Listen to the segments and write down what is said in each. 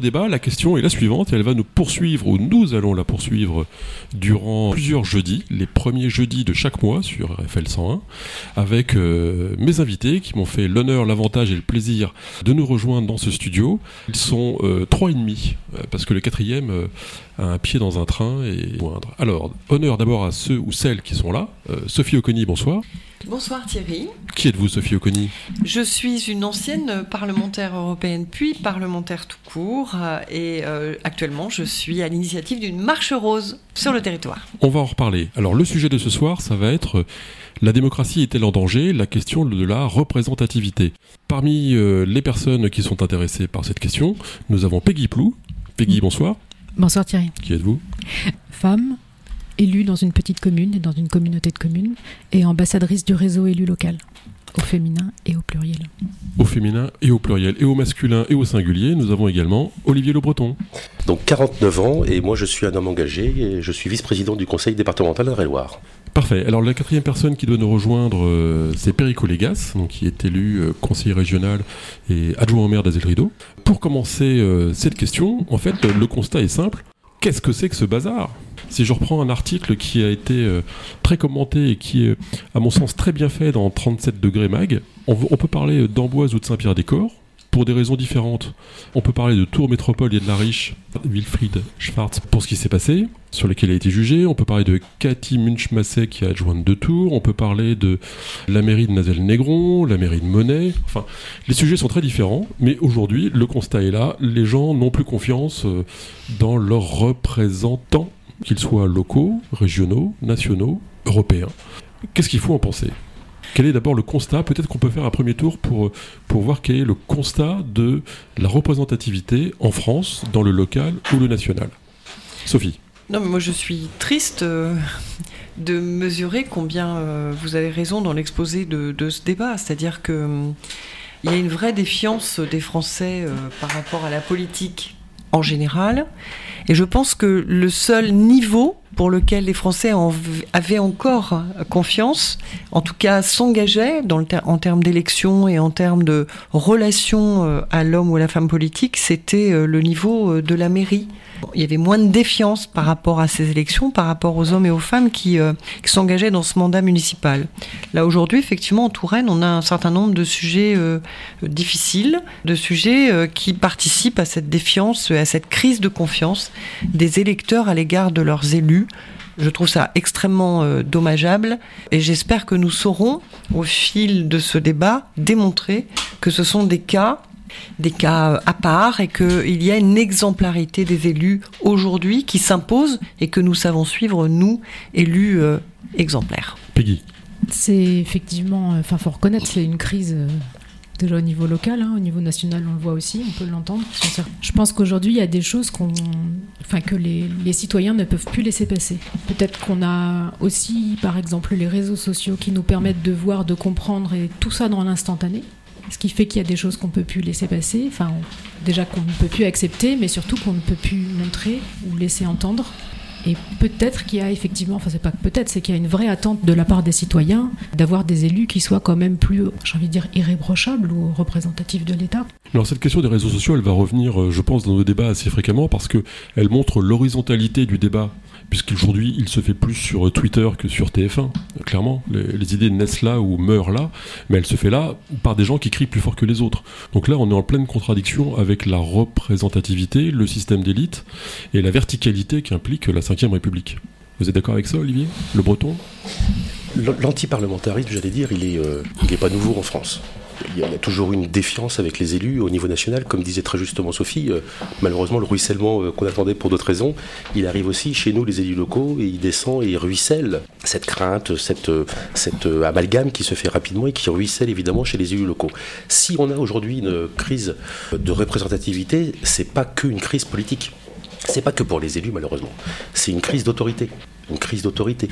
débat, la question est la suivante et elle va nous poursuivre, ou nous allons la poursuivre durant plusieurs jeudis, les premiers jeudis de chaque mois sur RFL 101, avec euh, mes invités qui m'ont fait l'honneur, l'avantage et le plaisir de nous rejoindre dans ce studio. Ils sont euh, trois et demi, euh, parce que le quatrième a un pied dans un train et moindre. Alors, honneur d'abord à ceux ou celles qui sont là. Sophie Oconi, bonsoir. Bonsoir Thierry. Qui êtes-vous Sophie Oconi? Je suis une ancienne parlementaire européenne puis parlementaire tout court et actuellement je suis à l'initiative d'une marche rose sur le territoire. On va en reparler. Alors le sujet de ce soir ça va être la démocratie est-elle en danger? La question de la représentativité. Parmi euh, les personnes qui sont intéressées par cette question, nous avons Peggy Plou. Peggy, bonsoir. Bonsoir Thierry. Qui êtes-vous? Femme, élue dans une petite commune et dans une communauté de communes, et ambassadrice du réseau élu local, au féminin et au pluriel. Au féminin et au pluriel, et au masculin et au singulier, nous avons également Olivier Le Breton. Donc 49 ans, et moi je suis un homme engagé, et je suis vice-président du conseil départemental de loire Parfait. Alors la quatrième personne qui doit nous rejoindre, euh, c'est Perico Légas, donc, qui est élu euh, conseiller régional et adjoint au maire d'Azel Rideau. Pour commencer euh, cette question, en fait, le constat est simple. Qu'est-ce que c'est que ce bazar? Si je reprends un article qui a été très commenté et qui est, à mon sens, très bien fait dans 37 degrés mag, on, peut parler d'Amboise ou de Saint-Pierre-des-Corps pour des raisons différentes. On peut parler de Tours Métropole et de la Riche, Wilfried Schwartz, pour ce qui s'est passé, sur lequel il a été jugé. On peut parler de Cathy Munch-Massé, qui est adjointe de Tours. On peut parler de la mairie de Nazel-Négron, la mairie de Monet. Enfin, les sujets sont très différents, mais aujourd'hui, le constat est là. Les gens n'ont plus confiance euh, dans leurs représentants, qu'ils soient locaux, régionaux, nationaux, européens. Qu'est-ce qu'il faut en penser? Quel est d'abord le constat? Peut-être qu'on peut faire un premier tour pour, pour voir quel est le constat de la représentativité en France, dans le local ou le national. Sophie. Non, mais moi je suis triste euh, de mesurer combien euh, vous avez raison dans l'exposé de, ce débat. C'est-à-dire qu'il hum, y a une vraie défiance des Français euh, par rapport à la politique en général. Et je pense que le seul niveau pour lequel les Français avaient encore confiance, en tout cas s'engageaient en termes d'élections et en termes de relations euh, à l'homme ou à la femme politique, c'était euh, le niveau euh, de la mairie. Il y avait moins de défiance par rapport à ces élections, par rapport aux hommes et aux femmes qui, s'engageaient dans ce mandat municipal. Là aujourd'hui, effectivement, en Touraine, on a un certain nombre de sujets difficiles, de sujets qui participent à cette défiance, à cette crise de confiance des électeurs à l'égard de leurs élus je trouve ça extrêmement euh, dommageable et j'espère que nous saurons, au fil de ce débat, démontrer que ce sont des cas des cas euh, à part et qu'il y a une exemplarité des élus aujourd'hui qui s'impose et que nous savons suivre, nous, élus euh, exemplaires. Peggy. C'est effectivement, enfin, faut reconnaître, c'est une crise déjà au niveau local, hein, au niveau national, on le voit aussi, on peut l'entendre. Je pense qu'aujourd'hui, il y a des choses qu'on, enfin, que les, citoyens ne peuvent plus laisser passer. Peut-être qu'on a aussi, par exemple, les réseaux sociaux qui nous permettent de voir, de comprendre et tout ça dans l'instantané. Ce qui fait qu'il y a des choses qu'on ne peut plus laisser passer, enfin, déjà qu'on ne peut plus accepter, mais surtout qu'on ne peut plus montrer ou laisser entendre. Et peut-être qu'il y a effectivement, enfin c'est pas peut-être, c'est qu'il y a une vraie attente de la part des citoyens d'avoir des élus qui soient quand même plus, j'ai envie de dire, irréprochables ou représentatifs de l'État. Alors cette question des réseaux sociaux, elle va revenir, euh, je pense, dans nos débats assez fréquemment parce qu'elle montre l'horizontalité du débat puisqu'aujourd'hui il se fait plus sur Twitter que sur TF1, clairement. Les, idées naissent là ou meurent là, mais elle se fait là par des gens qui crient plus fort que les autres. Donc là, on est en pleine contradiction avec la représentativité, le système d'élite et la verticalité qu'implique la Ve République. Vous êtes d'accord avec ça, Olivier? Le breton? L'antiparlementarisme, j'allais dire, il n'est euh, pas nouveau en France il y a toujours une défiance avec les élus au niveau national, comme disait très justement Sophie. Euh, malheureusement, le ruissellement euh, qu'on attendait pour d'autres raisons, il arrive aussi chez nous, les élus locaux, et il descend et il ruisselle cette crainte, cette, euh, cette amalgame qui se fait rapidement et qui ruisselle évidemment chez les élus locaux. Si on a aujourd'hui une crise de représentativité, c'est pas qu'une crise politique. C'est pas que pour les élus, malheureusement. C'est une crise d'autorité. Une crise d'autorité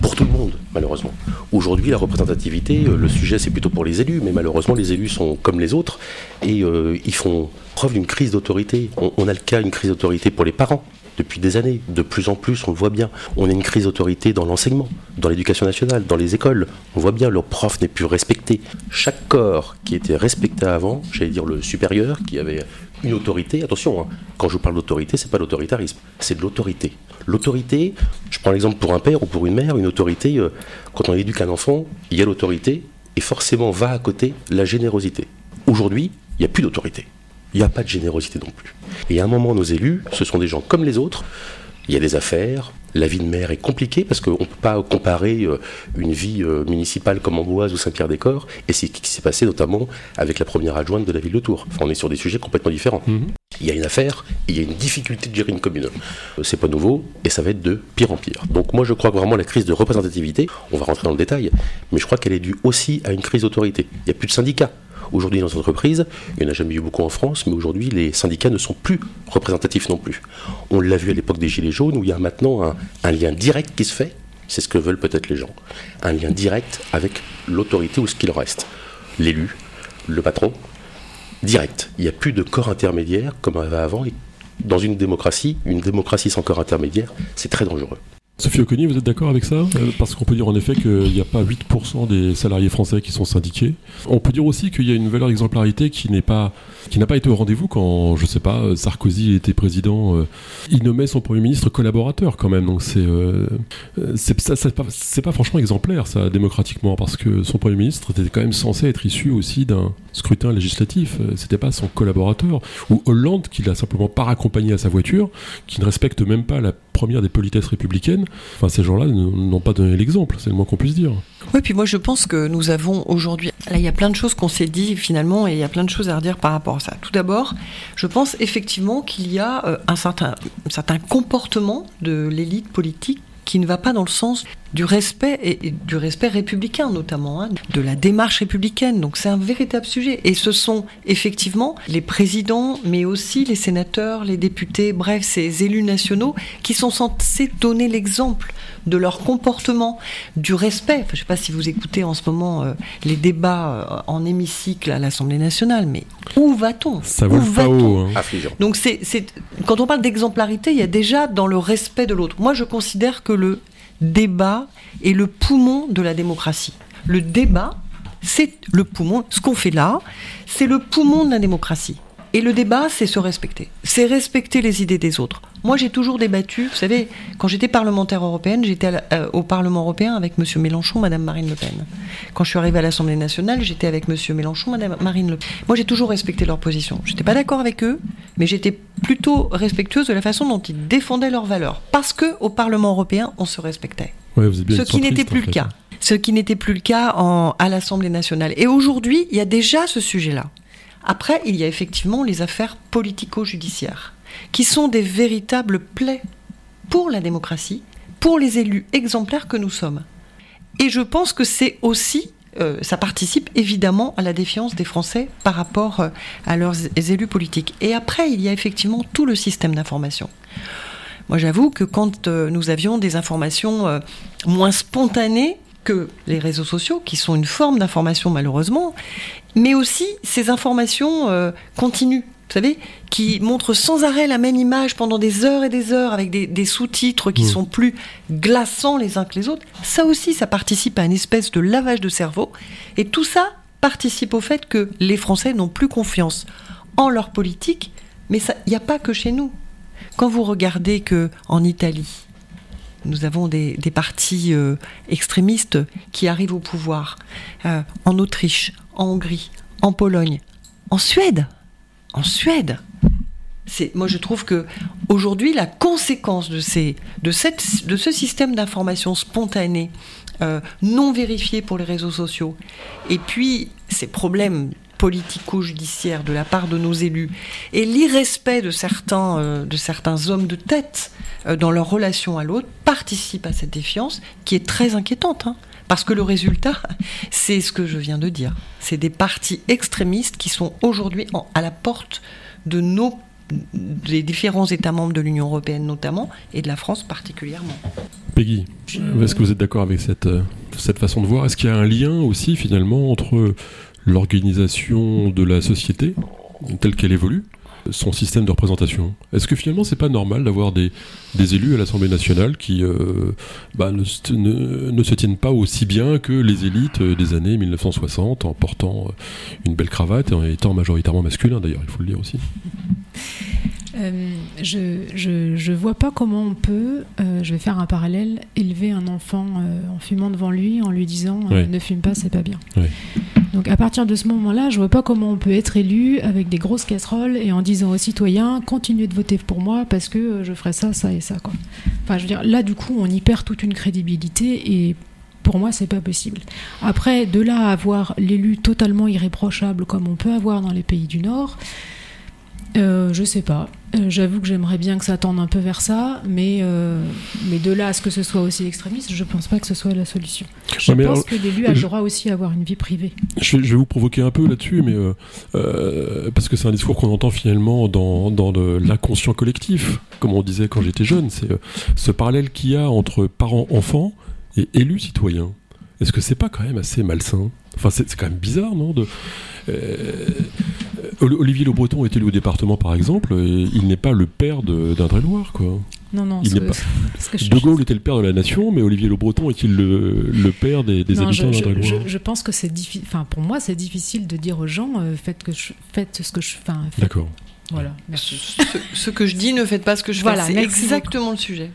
pour tout le monde, malheureusement. Aujourd'hui, la représentativité, euh, le sujet, c'est plutôt pour les élus, mais malheureusement, les élus sont comme les autres et euh, ils font preuve d'une crise d'autorité. On, a le cas d'une crise d'autorité pour les parents depuis des années. De plus en plus, on le voit bien. On a une crise d'autorité dans l'enseignement, dans l'éducation nationale, dans les écoles. On voit bien, le prof n'est plus respecté. Chaque corps qui était respecté avant, j'allais dire le supérieur, qui avait une autorité, attention, hein, quand je parle d'autorité, c'est pas l'autoritarisme, c'est de l'autorité. L'autorité, je prends l'exemple pour un père ou pour une mère, une autorité, euh, quand on éduque un enfant, il y a l'autorité, et forcément va à côté la générosité. Aujourd'hui, il n'y a plus d'autorité. Il n'y a pas de générosité non plus. Et à un moment, nos élus, ce sont des gens comme les autres. Il y a des affaires, la vie de maire est compliquée parce qu'on ne peut pas comparer euh, une vie euh, municipale comme Amboise ou Saint-Pierre-des-Corps et c'est ce qui s'est passé notamment avec la première adjointe de la ville de Tours. Enfin, on est sur des sujets complètement différents. Mhm. Il y a une affaire, il y a une difficulté de gérer une commune. Euh, c'est pas nouveau et ça va être de pire en pire. Donc moi je crois que vraiment la crise de représentativité, on va rentrer dans le détail, mais je crois qu'elle est due aussi à une crise d'autorité. Il n'y a plus de syndicats. Aujourd'hui, dans les entreprises, il n'y en a jamais eu beaucoup en France, mais aujourd'hui, les syndicats ne sont plus représentatifs non plus. On l'a vu à l'époque des Gilets jaunes, où il y a maintenant un, lien direct qui se fait, c'est ce que veulent peut-être les gens, un lien direct avec l'autorité ou ce qu'il reste. L'élu, le patron, direct. Il n'y a plus de corps intermédiaire comme avant. Et dans une démocratie, une démocratie sans corps intermédiaire, c'est très dangereux. Sophie Oconi, vous êtes d'accord avec ça euh, Parce qu'on peut dire en effet qu'il n'y a pas 8% des salariés français qui sont syndiqués. On peut dire aussi qu'il y a une valeur d'exemplarité qui n'est pas, qui n'a pas été au rendez-vous quand, je sais pas, Sarkozy était président. Euh, il nommait son premier ministre collaborateur quand même. Donc c'est, euh, c'est pas franchement exemplaire ça démocratiquement parce que son premier ministre était quand même censé être issu aussi d'un scrutin législatif. C'était pas son collaborateur ou Hollande qui l'a simplement pas raccompagné à sa voiture, qui ne respecte même pas la première des politesses républicaines. Enfin, ces gens-là n'ont pas donné l'exemple, c'est le moins qu'on puisse dire. Oui, puis moi je pense que nous avons aujourd'hui, là il y a plein de choses qu'on s'est dit finalement et il y a plein de choses à redire par rapport à ça. Tout d'abord, je pense effectivement qu'il y a euh, un certain, un certain comportement de l'élite politique qui ne va pas dans le sens du respect et, du respect républicain notamment, hein, de la démarche républicaine. Donc c'est un véritable sujet. Et ce sont effectivement les présidents, mais aussi les sénateurs, les députés, bref, ces élus nationaux qui sont censés donner l'exemple de leur comportement, du respect. je ne sais pas si vous écoutez en ce moment euh, les débats euh, en hémicycle à l'Assemblée nationale, mais où va-t-on? Ça va pas haut. Hein. Donc c'est, quand on parle d'exemplarité, il y a déjà dans le respect de l'autre. Moi, je considère que le débat est le poumon de la démocratie. Le débat, c'est le poumon. Ce qu'on fait là, c'est le poumon de la démocratie. Et le débat, c'est se respecter. C'est respecter les idées des autres. Moi, j'ai toujours débattu. Vous savez, quand j'étais parlementaire européenne, j'étais euh, au Parlement européen avec M. Mélenchon, Mme Marine Le Pen. Quand je suis arrivée à l'Assemblée nationale, j'étais avec M. Mélenchon, Mme Marine Le Pen. Moi, j'ai toujours respecté leur position. Je n'étais pas d'accord avec eux, mais j'étais plutôt respectueuse de la façon dont ils défendaient leurs valeurs. Parce qu'au Parlement européen, on se respectait. Ce qui n'était plus le cas. Ce qui n'était plus le cas en, à l'Assemblée nationale. Et aujourd'hui, il y a déjà ce sujet-là. Après, il y a effectivement les affaires politico-judiciaires qui sont des véritables plaies pour la démocratie, pour les élus exemplaires que nous sommes. Et je pense que c'est aussi, euh, ça participe évidemment à la défiance des Français par rapport euh, à leurs élus politiques. Et après, il y a effectivement tout le système d'information. Moi, j'avoue que quand euh, nous avions des informations moins spontanées que les réseaux sociaux, qui sont une forme d'information malheureusement, mais aussi ces informations continuent vous savez, qui montre sans arrêt la même image pendant des heures et des heures avec des, sous-titres qui mmh. sont plus glaçants les uns que les autres, ça aussi, ça participe à une espèce de lavage de cerveau. Et tout ça participe au fait que les Français n'ont plus confiance en leur politique, mais il n'y a pas que chez nous. Quand vous regardez que en Italie, nous avons des, partis euh, extrémistes qui arrivent au pouvoir, euh, en Autriche, en Hongrie, en Pologne, en Suède, en Suède. C'est, moi, je trouve que aujourd'hui, la conséquence de, ces, de, cette, de ce système d'information spontanée, euh, non vérifié pour les réseaux sociaux, et puis ces problèmes politico-judiciaires de la part de nos élus, et l'irrespect de certains, euh, de certains hommes de tête euh, dans leur relation à l'autre, participent à cette défiance qui est très inquiétante. Hein. Parce que le résultat, c'est ce que je viens de dire. C'est des partis extrémistes qui sont aujourd'hui à la porte de nos des différents États membres de l'Union européenne notamment, et de la France particulièrement. Peggy, est-ce que vous êtes d'accord avec cette, euh, cette façon de voir? Est-ce qu'il y a un lien aussi finalement entre l'organisation de la société telle qu'elle évolue son système de représentation. Est-ce que finalement c'est pas normal d'avoir des, des élus à l'Assemblée nationale qui euh, bah, ne, ne, se tiennent pas aussi bien que les élites des années 1960 en portant une belle cravate et en étant majoritairement masculin d'ailleurs, il faut le dire aussi? Euh, je, je, vois pas comment on peut, euh, je vais faire un parallèle, élever un enfant euh, en fumant devant lui, en lui disant ne fume pas, c'est pas bien. Donc à partir de ce moment-là, je vois pas comment on peut être élu avec des grosses casseroles et en disant aux citoyens continuez de voter pour moi parce que je ferai ça, ça et ça. Quoi. Enfin, je veux dire, là du coup, on y perd toute une crédibilité et pour moi, c'est pas possible. Après, de là à avoir l'élu totalement irréprochable comme on peut avoir dans les pays du Nord, euh, je sais pas. Euh, j'avoue que j'aimerais bien que ça tende un peu vers ça, mais, euh, mais de là à ce que ce soit aussi extrémiste, je pense pas que ce soit la solution. Je pense que l'élu a le droit aussi à avoir une vie privée. Je, vais vous provoquer un peu là-dessus, mais parce que c'est un discours qu'on entend finalement dans, dans l'inconscient collectif, comme on disait quand j'étais jeune, c'est ce parallèle qu'il y a entre parents-enfants et élus citoyens. Est-ce que c'est pas quand même assez malsain? Enfin, c'est quand même bizarre, non de, Olivier Le Breton est élu au département, par exemple, et il n'est pas le père d'Indre-et-Loire, quoi. Non, non, il pas... De Gaulle était le père de la nation, mais Olivier Le Breton est-il le, père des, des habitants d'Indre-et-Loire je, pense que c'est difficile. Enfin, pour moi, c'est difficile de dire aux gens euh, faites, que je... faites ce que je. Enfin, D'accord. Voilà. Ce, que je dis, ne faites pas ce que je voilà, fais. C'est exactement le sujet.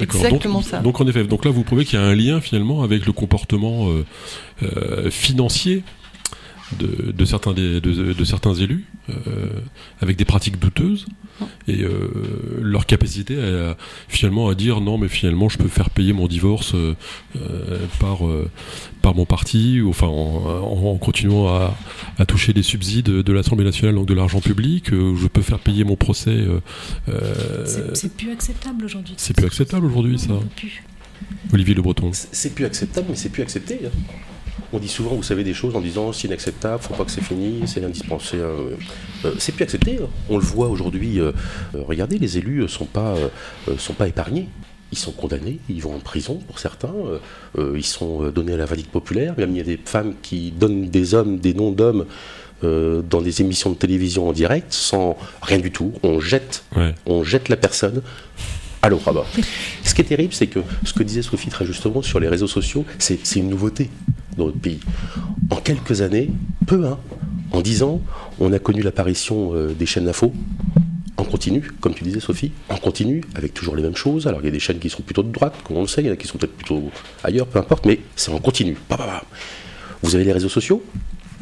Exactement ça. Donc en effet, donc là vous prouvez qu'il y a un lien finalement avec le comportement euh, euh, financier de, certains, de, certains élus euh, avec des pratiques douteuses. Et euh, leur capacité à, finalement à dire non mais finalement je peux faire payer mon divorce euh, par, par mon parti ou enfin en, continuant à, toucher des subsides de l'Assemblée nationale donc de l'argent public je peux faire payer mon procès c'est plus acceptable aujourd'hui. c'est plus acceptable aujourd'hui ça. Olivier Le Breton. C'est plus acceptable mais c'est plus accepté hein. On dit souvent, vous savez, des choses en disant c'est inacceptable, faut pas que c'est fini, c'est indispensable. Euh, euh, c'est plus accepté. Hein. On le voit aujourd'hui. Euh, regardez, les élus sont pas sont pas épargnés. Ils sont condamnés, ils vont en prison pour certains, ils sont donnés à la valide populaire. Même il y a des femmes qui donnent des hommes, des noms d'hommes dans des émissions de télévision en direct sans rien du tout. On jette, on jette la personne à l'eau Ce qui est terrible, c'est que ce que disait Sophie très justement sur les réseaux sociaux, c'est une nouveauté dans notre pays. En quelques années, peu, hein, en dix ans, on a connu l'apparition euh, des chaînes d'infos en continu, comme tu disais Sophie, en continu, avec toujours les mêmes choses. Alors il y a des chaînes qui sont plutôt de droite, comme on le sait, il y en a qui sont peut-être plutôt ailleurs, peu importe, mais c'est en continu. Vous avez les réseaux sociaux,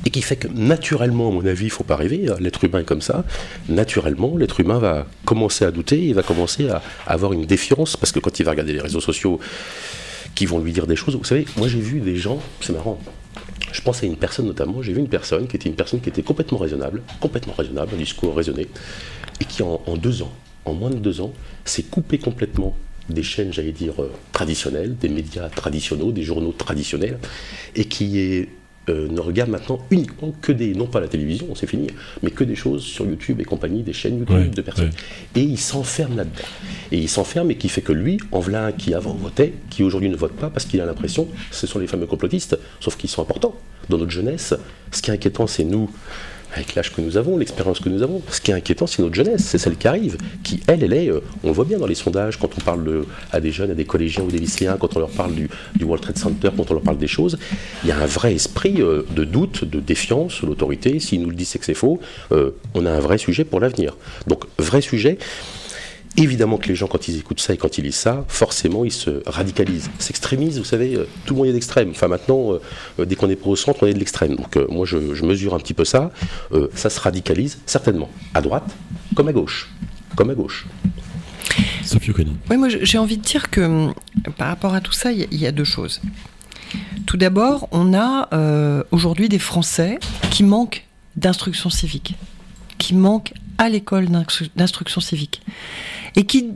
et qui fait que naturellement, à mon avis, il ne faut pas rêver, hein, l'être humain est comme ça, naturellement, l'être humain va commencer à douter, il va commencer à avoir une défiance, parce que quand il va regarder les réseaux sociaux, qui vont lui dire des choses. Vous savez, moi j'ai vu des gens, c'est marrant, je pense à une personne notamment, j'ai vu une personne qui était une personne qui était complètement raisonnable, complètement raisonnable, un discours raisonné, et qui en, deux ans, en moins de deux ans, s'est coupé complètement des chaînes, j'allais dire, euh, traditionnelles, des médias traditionnels, des journaux traditionnels, et qui est euh, ne regarde maintenant uniquement que des, non pas la télévision, c'est fini, mais que des choses sur YouTube et compagnie, des chaînes YouTube de personnes. Et il s'enferme là-dedans. Et il s'enferme et qui fait que lui, en voilà un qui avant votait, qui aujourd'hui ne vote pas parce qu'il a l'impression, ce sont les fameux complotistes, sauf qu'ils sont importants. Dans notre jeunesse, ce qui est inquiétant, c'est nous, avec l'âge que nous avons, l'expérience que nous avons. Ce qui est inquiétant, c'est notre jeunesse, c'est celle qui arrive, qui, elle, elle est, euh, on voit bien dans les sondages, quand on parle à des jeunes, à des collégiens ou des lycéens, quand on leur parle du, World Trade Center, quand on leur parle des choses, il y a un vrai esprit euh, de doute, de défiance, l'autorité, s'ils nous le disent, c'est que c'est faux, euh, on a un vrai sujet pour l'avenir. Donc, vrai sujet. Évidemment que les gens, quand ils écoutent ça et quand ils lisent ça, forcément, ils se radicalisent, s'extrémisent. Vous savez, euh, tout le monde est d'extrême. Enfin, maintenant, euh, euh, dès qu'on est pour au centre, on est de l'extrême. Donc, moi, je, mesure un petit peu ça. ça se radicalise, certainement, à droite comme à gauche. Comme à gauche. Sophie. Oui, moi, j'ai envie de dire que par rapport à tout ça, il y, a deux choses. Tout d'abord, on a aujourd'hui des Français qui manquent d'instruction civique, qui manquent à l'école d'instruction civique et qui,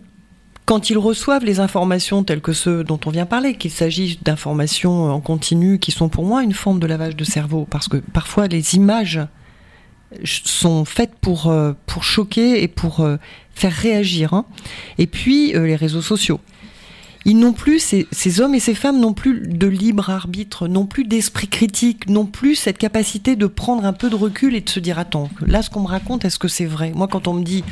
quand ils reçoivent les informations telles que ceux dont on vient parler, qu'il s'agisse d'informations en continu qui sont pour moi une forme de lavage de cerveau, parce que parfois les images sont faites pour, euh, choquer et pour euh, faire réagir, hein. et puis euh, les réseaux sociaux. Ils n'ont plus, ces, ces, hommes et ces femmes n'ont plus de libre arbitre, n'ont plus d'esprit critique, n'ont plus cette capacité de prendre un peu de recul et de se dire attends, là ce qu'on me raconte, est-ce que c'est vrai? Moi quand on me dit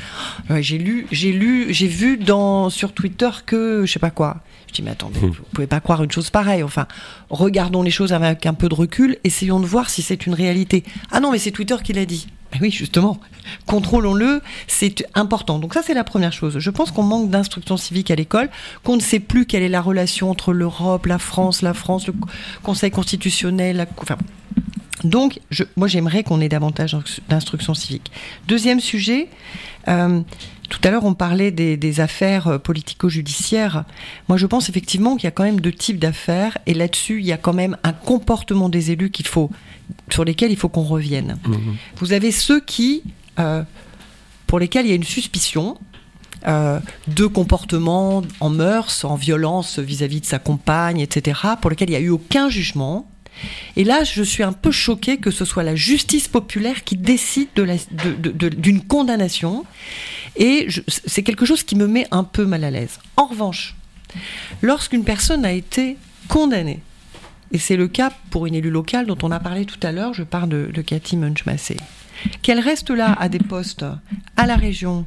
euh, j'ai lu, j'ai lu, j'ai vu dans sur Twitter que je sais pas quoi, je dis mais attendez, mmh. vous pouvez pas croire une chose pareille. Enfin, regardons les choses avec un peu de recul, essayons de voir si c'est une réalité. Ah non mais c'est Twitter qui l'a dit. Ben oui, justement, contrôlons-le, c'est important. Donc ça, c'est la première chose. Je pense qu'on manque d'instruction civique à l'école, qu'on ne sait plus quelle est la relation entre l'Europe, la France, la France, le Conseil constitutionnel. Donc, moi, j'aimerais qu'on ait davantage d'instruction civique. Deuxième sujet. Euh, tout à l'heure, on parlait des, des affaires politico-judiciaires. Moi, je pense effectivement qu'il y a quand même deux types d'affaires, et là-dessus, il y a quand même un comportement des élus qu'il faut sur lesquels il faut qu'on revienne. Mmh. Vous avez ceux qui, euh, pour lesquels il y a une suspicion euh, de comportement en mœurs, en violence vis-à-vis -vis de sa compagne, etc., pour lesquels il n'y a eu aucun jugement. Et là, je suis un peu choquée que ce soit la justice populaire qui décide d'une de de, de, condamnation. Et c'est quelque chose qui me met un peu mal à l'aise. En revanche, lorsqu'une personne a été condamnée, et c'est le cas pour une élue locale dont on a parlé tout à l'heure, je parle de, Cathy Munch-Massé, qu'elle reste là à des postes à la région,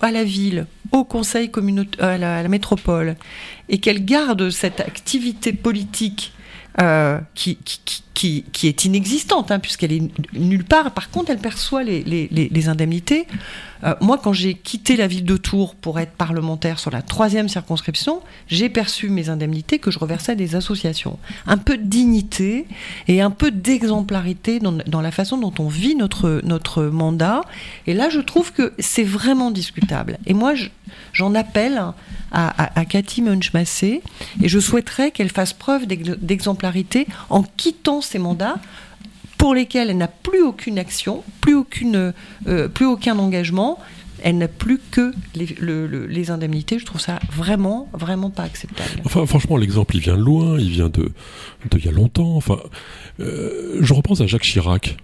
à la ville, au conseil communautaire, à la, métropole, et qu'elle garde cette activité politique euh, qui, est inexistante, hein, puisqu'elle est nulle part. Par contre, elle perçoit les indemnités. Euh, moi, quand j'ai quitté la ville de Tours pour être parlementaire sur la troisième circonscription, j'ai perçu mes indemnités que je reversais à des associations. Un peu de dignité et un peu d'exemplarité dans, dans, la façon dont on vit notre, notre mandat. Et là, je trouve que c'est vraiment discutable. Et moi, j'en appelle à, à, à Cathy Munch-Massé et je souhaiterais qu'elle fasse preuve d'exemplarité en quittant ses mandats pour lesquels elle n'a plus aucune action, plus, aucune, euh, plus aucun engagement. Elle n'a plus que les, le, le, les, indemnités. Je trouve ça vraiment, vraiment pas acceptable. Enfin, franchement, l'exemple, il vient de loin, il vient de, de il y a longtemps. Enfin, euh, je repense à Jacques Chirac.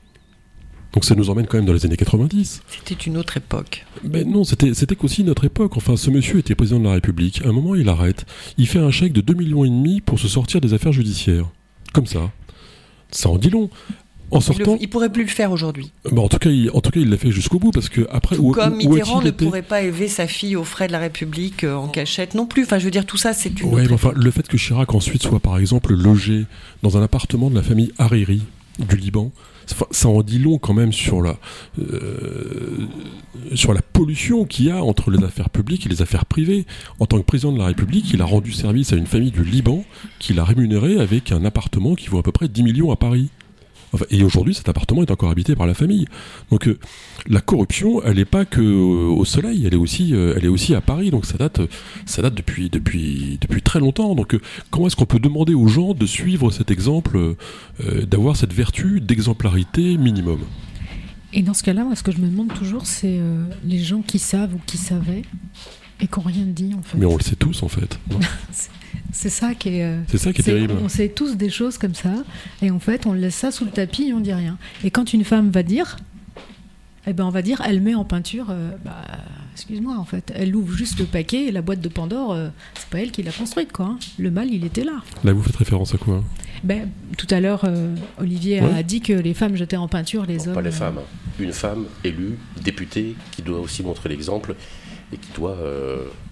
Donc ça nous emmène quand même dans les années 90. C'était une autre époque. Mais non, c'était aussi notre époque. Enfin, ce monsieur était président de la République. À un moment, il arrête. Il fait un chèque de 2,5 millions et demi pour se sortir des affaires judiciaires. Comme ça. Ça en dit long. En sortant, il, ne pourrait plus le faire aujourd'hui. Bah en tout cas, il, en tout cas, il l'a fait jusqu'au bout parce que après, tout où, comme Mitterrand où ne pourrait pas élever sa fille aux frais de la République euh, en cachette non plus. Enfin, je veux dire, tout ça, c'est une. Ouais, enfin, le fait que Chirac ensuite soit, par exemple, logé dans un appartement de la famille Hariri du Liban, ça en dit long quand même sur la, euh, sur la pollution qu'il y a entre les affaires publiques et les affaires privées. En tant que président de la République, il a rendu service à une famille du Liban qu'il a rémunéré avec un appartement qui vaut à peu près 10 millions à Paris. Enfin, et aujourd'hui, cet appartement est encore habité par la famille. Donc euh, la corruption, elle n'est pas que euh, au soleil, elle est aussi, euh, elle est aussi à Paris. Donc ça date, ça date depuis, depuis, depuis très longtemps. Donc euh, comment est-ce qu'on peut demander aux gens de suivre cet exemple, d'avoir cette vertu d'exemplarité minimum? Et dans ce cas-là, moi, ce que je me demande toujours, c'est les gens qui savent ou qui savaient et qui n'ont rien dit en fait. Mais on le sait tous en fait. C'est ça qui est. c'est ça qui est, est, terrible. On sait tous des choses comme ça, et en fait, on laisse ça sous le tapis et on dit rien. Et quand une femme va dire, eh ben on va dire, elle met en peinture. Euh, bah, excuse-moi, en fait, elle ouvre juste le paquet et la boîte de Pandore, euh, c'est pas elle qui l'a construite, quoi. Hein. Le mal, il était là. Là, vous faites référence à quoi ben, Tout à l'heure, euh, Olivier ouais. a dit que les femmes jetaient en peinture les non, hommes. Pas les femmes. Une femme élue, députée, qui doit aussi montrer l'exemple et qui doit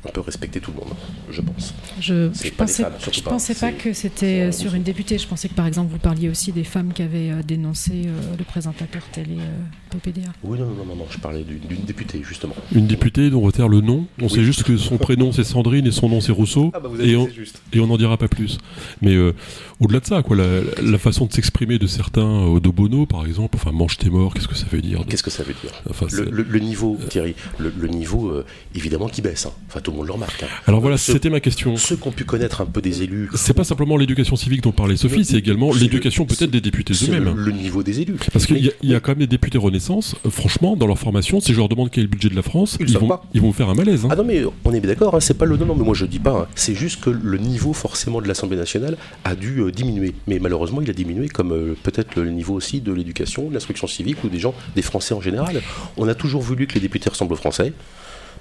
euh, un peu respecter tout le monde, je pense. Je ne pensais, femmes, je pas, pensais pas que c'était sur une députée. Je pensais que par exemple vous parliez aussi des femmes qui avaient euh, dénoncé euh, le présentateur télé euh, PPDA. Oui, non, non, non, non, je parlais d'une députée justement. Une députée dont on retire le nom. On oui. sait juste que son prénom c'est Sandrine et son nom c'est Rousseau. Ah bah et, on, juste. et on n'en dira pas plus. Mais euh, au-delà de ça, quoi, la, la façon de s'exprimer de certains euh, de Bono par exemple, enfin mange tes morts, qu'est-ce que ça veut dire? Qu'est-ce que ça veut dire? Enfin, le, le, le, niveau, Thierry, le, le niveau évidemment qui baisse. Hein. Enfin, tout le monde le remarque. Hein. Alors voilà, c'était ma question. Ceux qui ont pu connaître un peu des élus. C'est pas simplement l'éducation civique dont parlait Sophie, c'est également l'éducation peut-être des députés eux-mêmes. Le, le, niveau des élus. Parce qu'il y, y, a quand même des députés Renaissance, euh, franchement, dans leur formation, si je leur demande quel est le budget de la France, ils, ils vont, pas. ils vont faire un malaise. Hein. Ah non, mais on est d'accord, hein, c'est pas le. Non, non, mais moi je dis pas. C'est juste que le niveau forcément de l'Assemblée nationale a dû euh, diminuer. Mais malheureusement, il a diminué comme euh, peut-être le niveau aussi de l'éducation, de l'instruction civique ou des gens, des Français en général. On a toujours voulu que les députés ressemblent aux Français.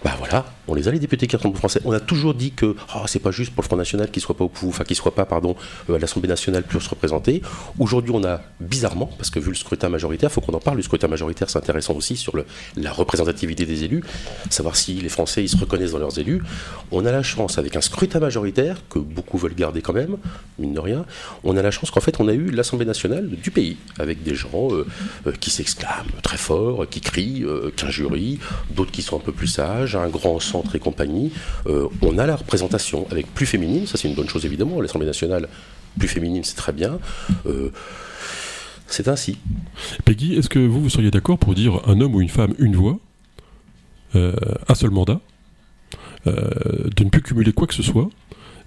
Bah voilà, on les a les députés qui représentent français. On a toujours dit que oh, c'est pas juste pour le Front National qu'ils soient pas au enfin qu'ils soient pas pardon euh, l'Assemblée nationale plus représentés. Aujourd'hui, on a bizarrement, parce que vu le scrutin majoritaire, faut qu'on en parle. Le scrutin majoritaire, c'est intéressant aussi sur la représentativité des élus, savoir si les Français ils se reconnaissent dans leurs élus. On a la chance avec un scrutin majoritaire que beaucoup veulent garder quand même, mine de rien. On a la chance qu'en fait, on a eu l'Assemblée nationale du pays avec des gens euh, euh, qui s'exclament très fort, qui crient, qu'un jury, d'autres qui sont un peu plus sages un grand centre et compagnie, euh, on a la représentation avec plus féminine, ça c'est une bonne chose évidemment, l'Assemblée nationale plus féminine c'est très bien. Euh, c'est ainsi. Peggy, est-ce que vous, vous seriez d'accord pour dire un homme ou une femme, une voix, euh, un seul mandat, de ne plus cumuler quoi que ce soit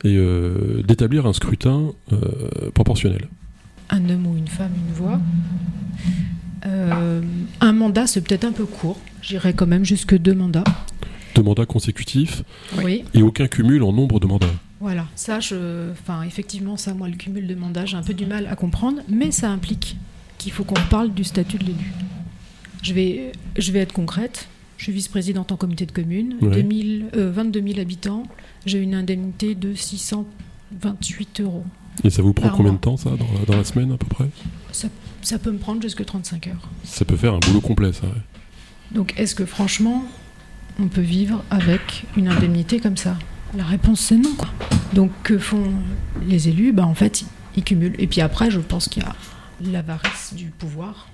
et d'établir un scrutin proportionnel? Un homme ou une femme, une voix? Un mandat, c'est peut-être un peu court. J'irais quand même jusque deux mandats deux mandats consécutifs oui. et aucun cumul en nombre de mandats. Voilà, ça, je, enfin, effectivement, ça, moi, le cumul de mandats, j'ai un peu du mal à comprendre, mais ça implique qu'il faut qu'on parle du statut de l'élu. Je vais, je vais être concrète. Je suis vice-présidente en comité de communes, 22 000 euh, habitants. J'ai une indemnité de 628 euros. Et ça vous prend combien de temps, ça, dans la, semaine à peu près? Ça, ça, peut me prendre jusque 35 heures. Ça peut faire un boulot complet, ça. Donc, est-ce que franchement, on peut vivre avec une indemnité comme ça? La réponse c'est non. Quoi. Donc que font les élus? Ben, En fait, ils cumulent. Et puis après, je pense qu'il y a l'avarice du pouvoir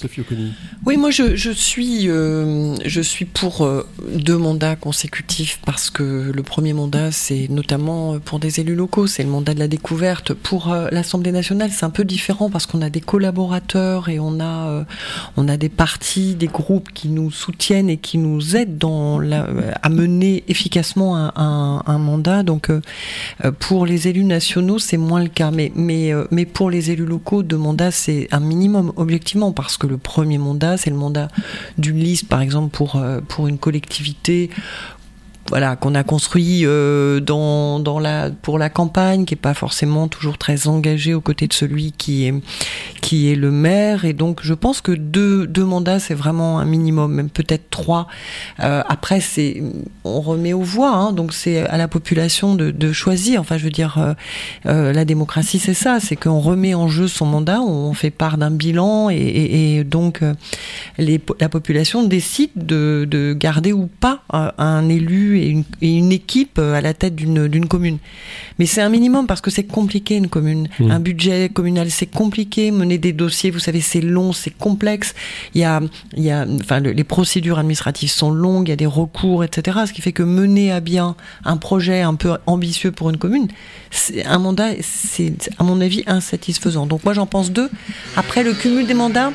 Sophie Oconi. Oui, moi je, suis, euh, je suis pour euh, deux mandats consécutifs parce que le premier mandat, c'est notamment pour des élus locaux, c'est le mandat de la découverte. Pour euh, l'Assemblée nationale, c'est un peu différent parce qu'on a des collaborateurs et on a, on a des partis, des groupes qui nous soutiennent et qui nous aident dans à mener efficacement un, un mandat. Donc pour les élus nationaux, c'est moins le cas. Mais, mais, mais pour les élus locaux, deux mandats, c'est un minimum objectivement parce que le premier mandat, c'est le mandat d'une liste, par exemple, pour, euh, pour une collectivité voilà qu'on a construit euh, dans, dans la pour la campagne qui est pas forcément toujours très engagé aux côtés de celui qui est qui est le maire. Et donc je pense que deux, deux mandats c'est vraiment un minimum même peut-être trois. Euh, après c'est on remet aux voix hein, donc c'est à la population de, de, choisir. Enfin je veux dire euh, euh la démocratie c'est ça. C'est qu'on remet en jeu son mandat on fait part d'un bilan et, et, et donc euh, les, la population décide de, de garder ou pas un élu et une, équipe euh, à la tête d'une commune. Mais c'est un minimum parce que c'est compliqué une commune. Mmh. Un budget communal, c'est compliqué. Mener des dossiers, vous savez, c'est long, c'est complexe. Il y a, il y a, enfin, les procédures administratives sont longues, il y a des recours, etc. Ce qui fait que mener à bien un projet un peu ambitieux pour une commune, un mandat, c'est à mon avis insatisfaisant. Donc moi j'en pense deux. Après le cumul des mandats.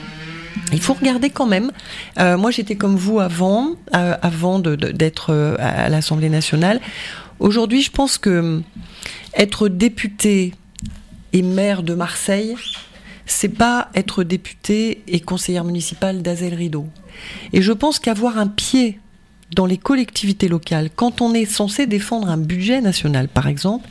Il faut regarder quand même. Euh, moi, j'étais comme vous avant, euh, avant d'être euh, à l'Assemblée nationale. Aujourd'hui, je pense que être député et maire de Marseille, c'est pas être député et conseillère municipale d'Azel Rideau. Et je pense qu'avoir un pied dans les collectivités locales, quand on est censé défendre un budget national, par exemple,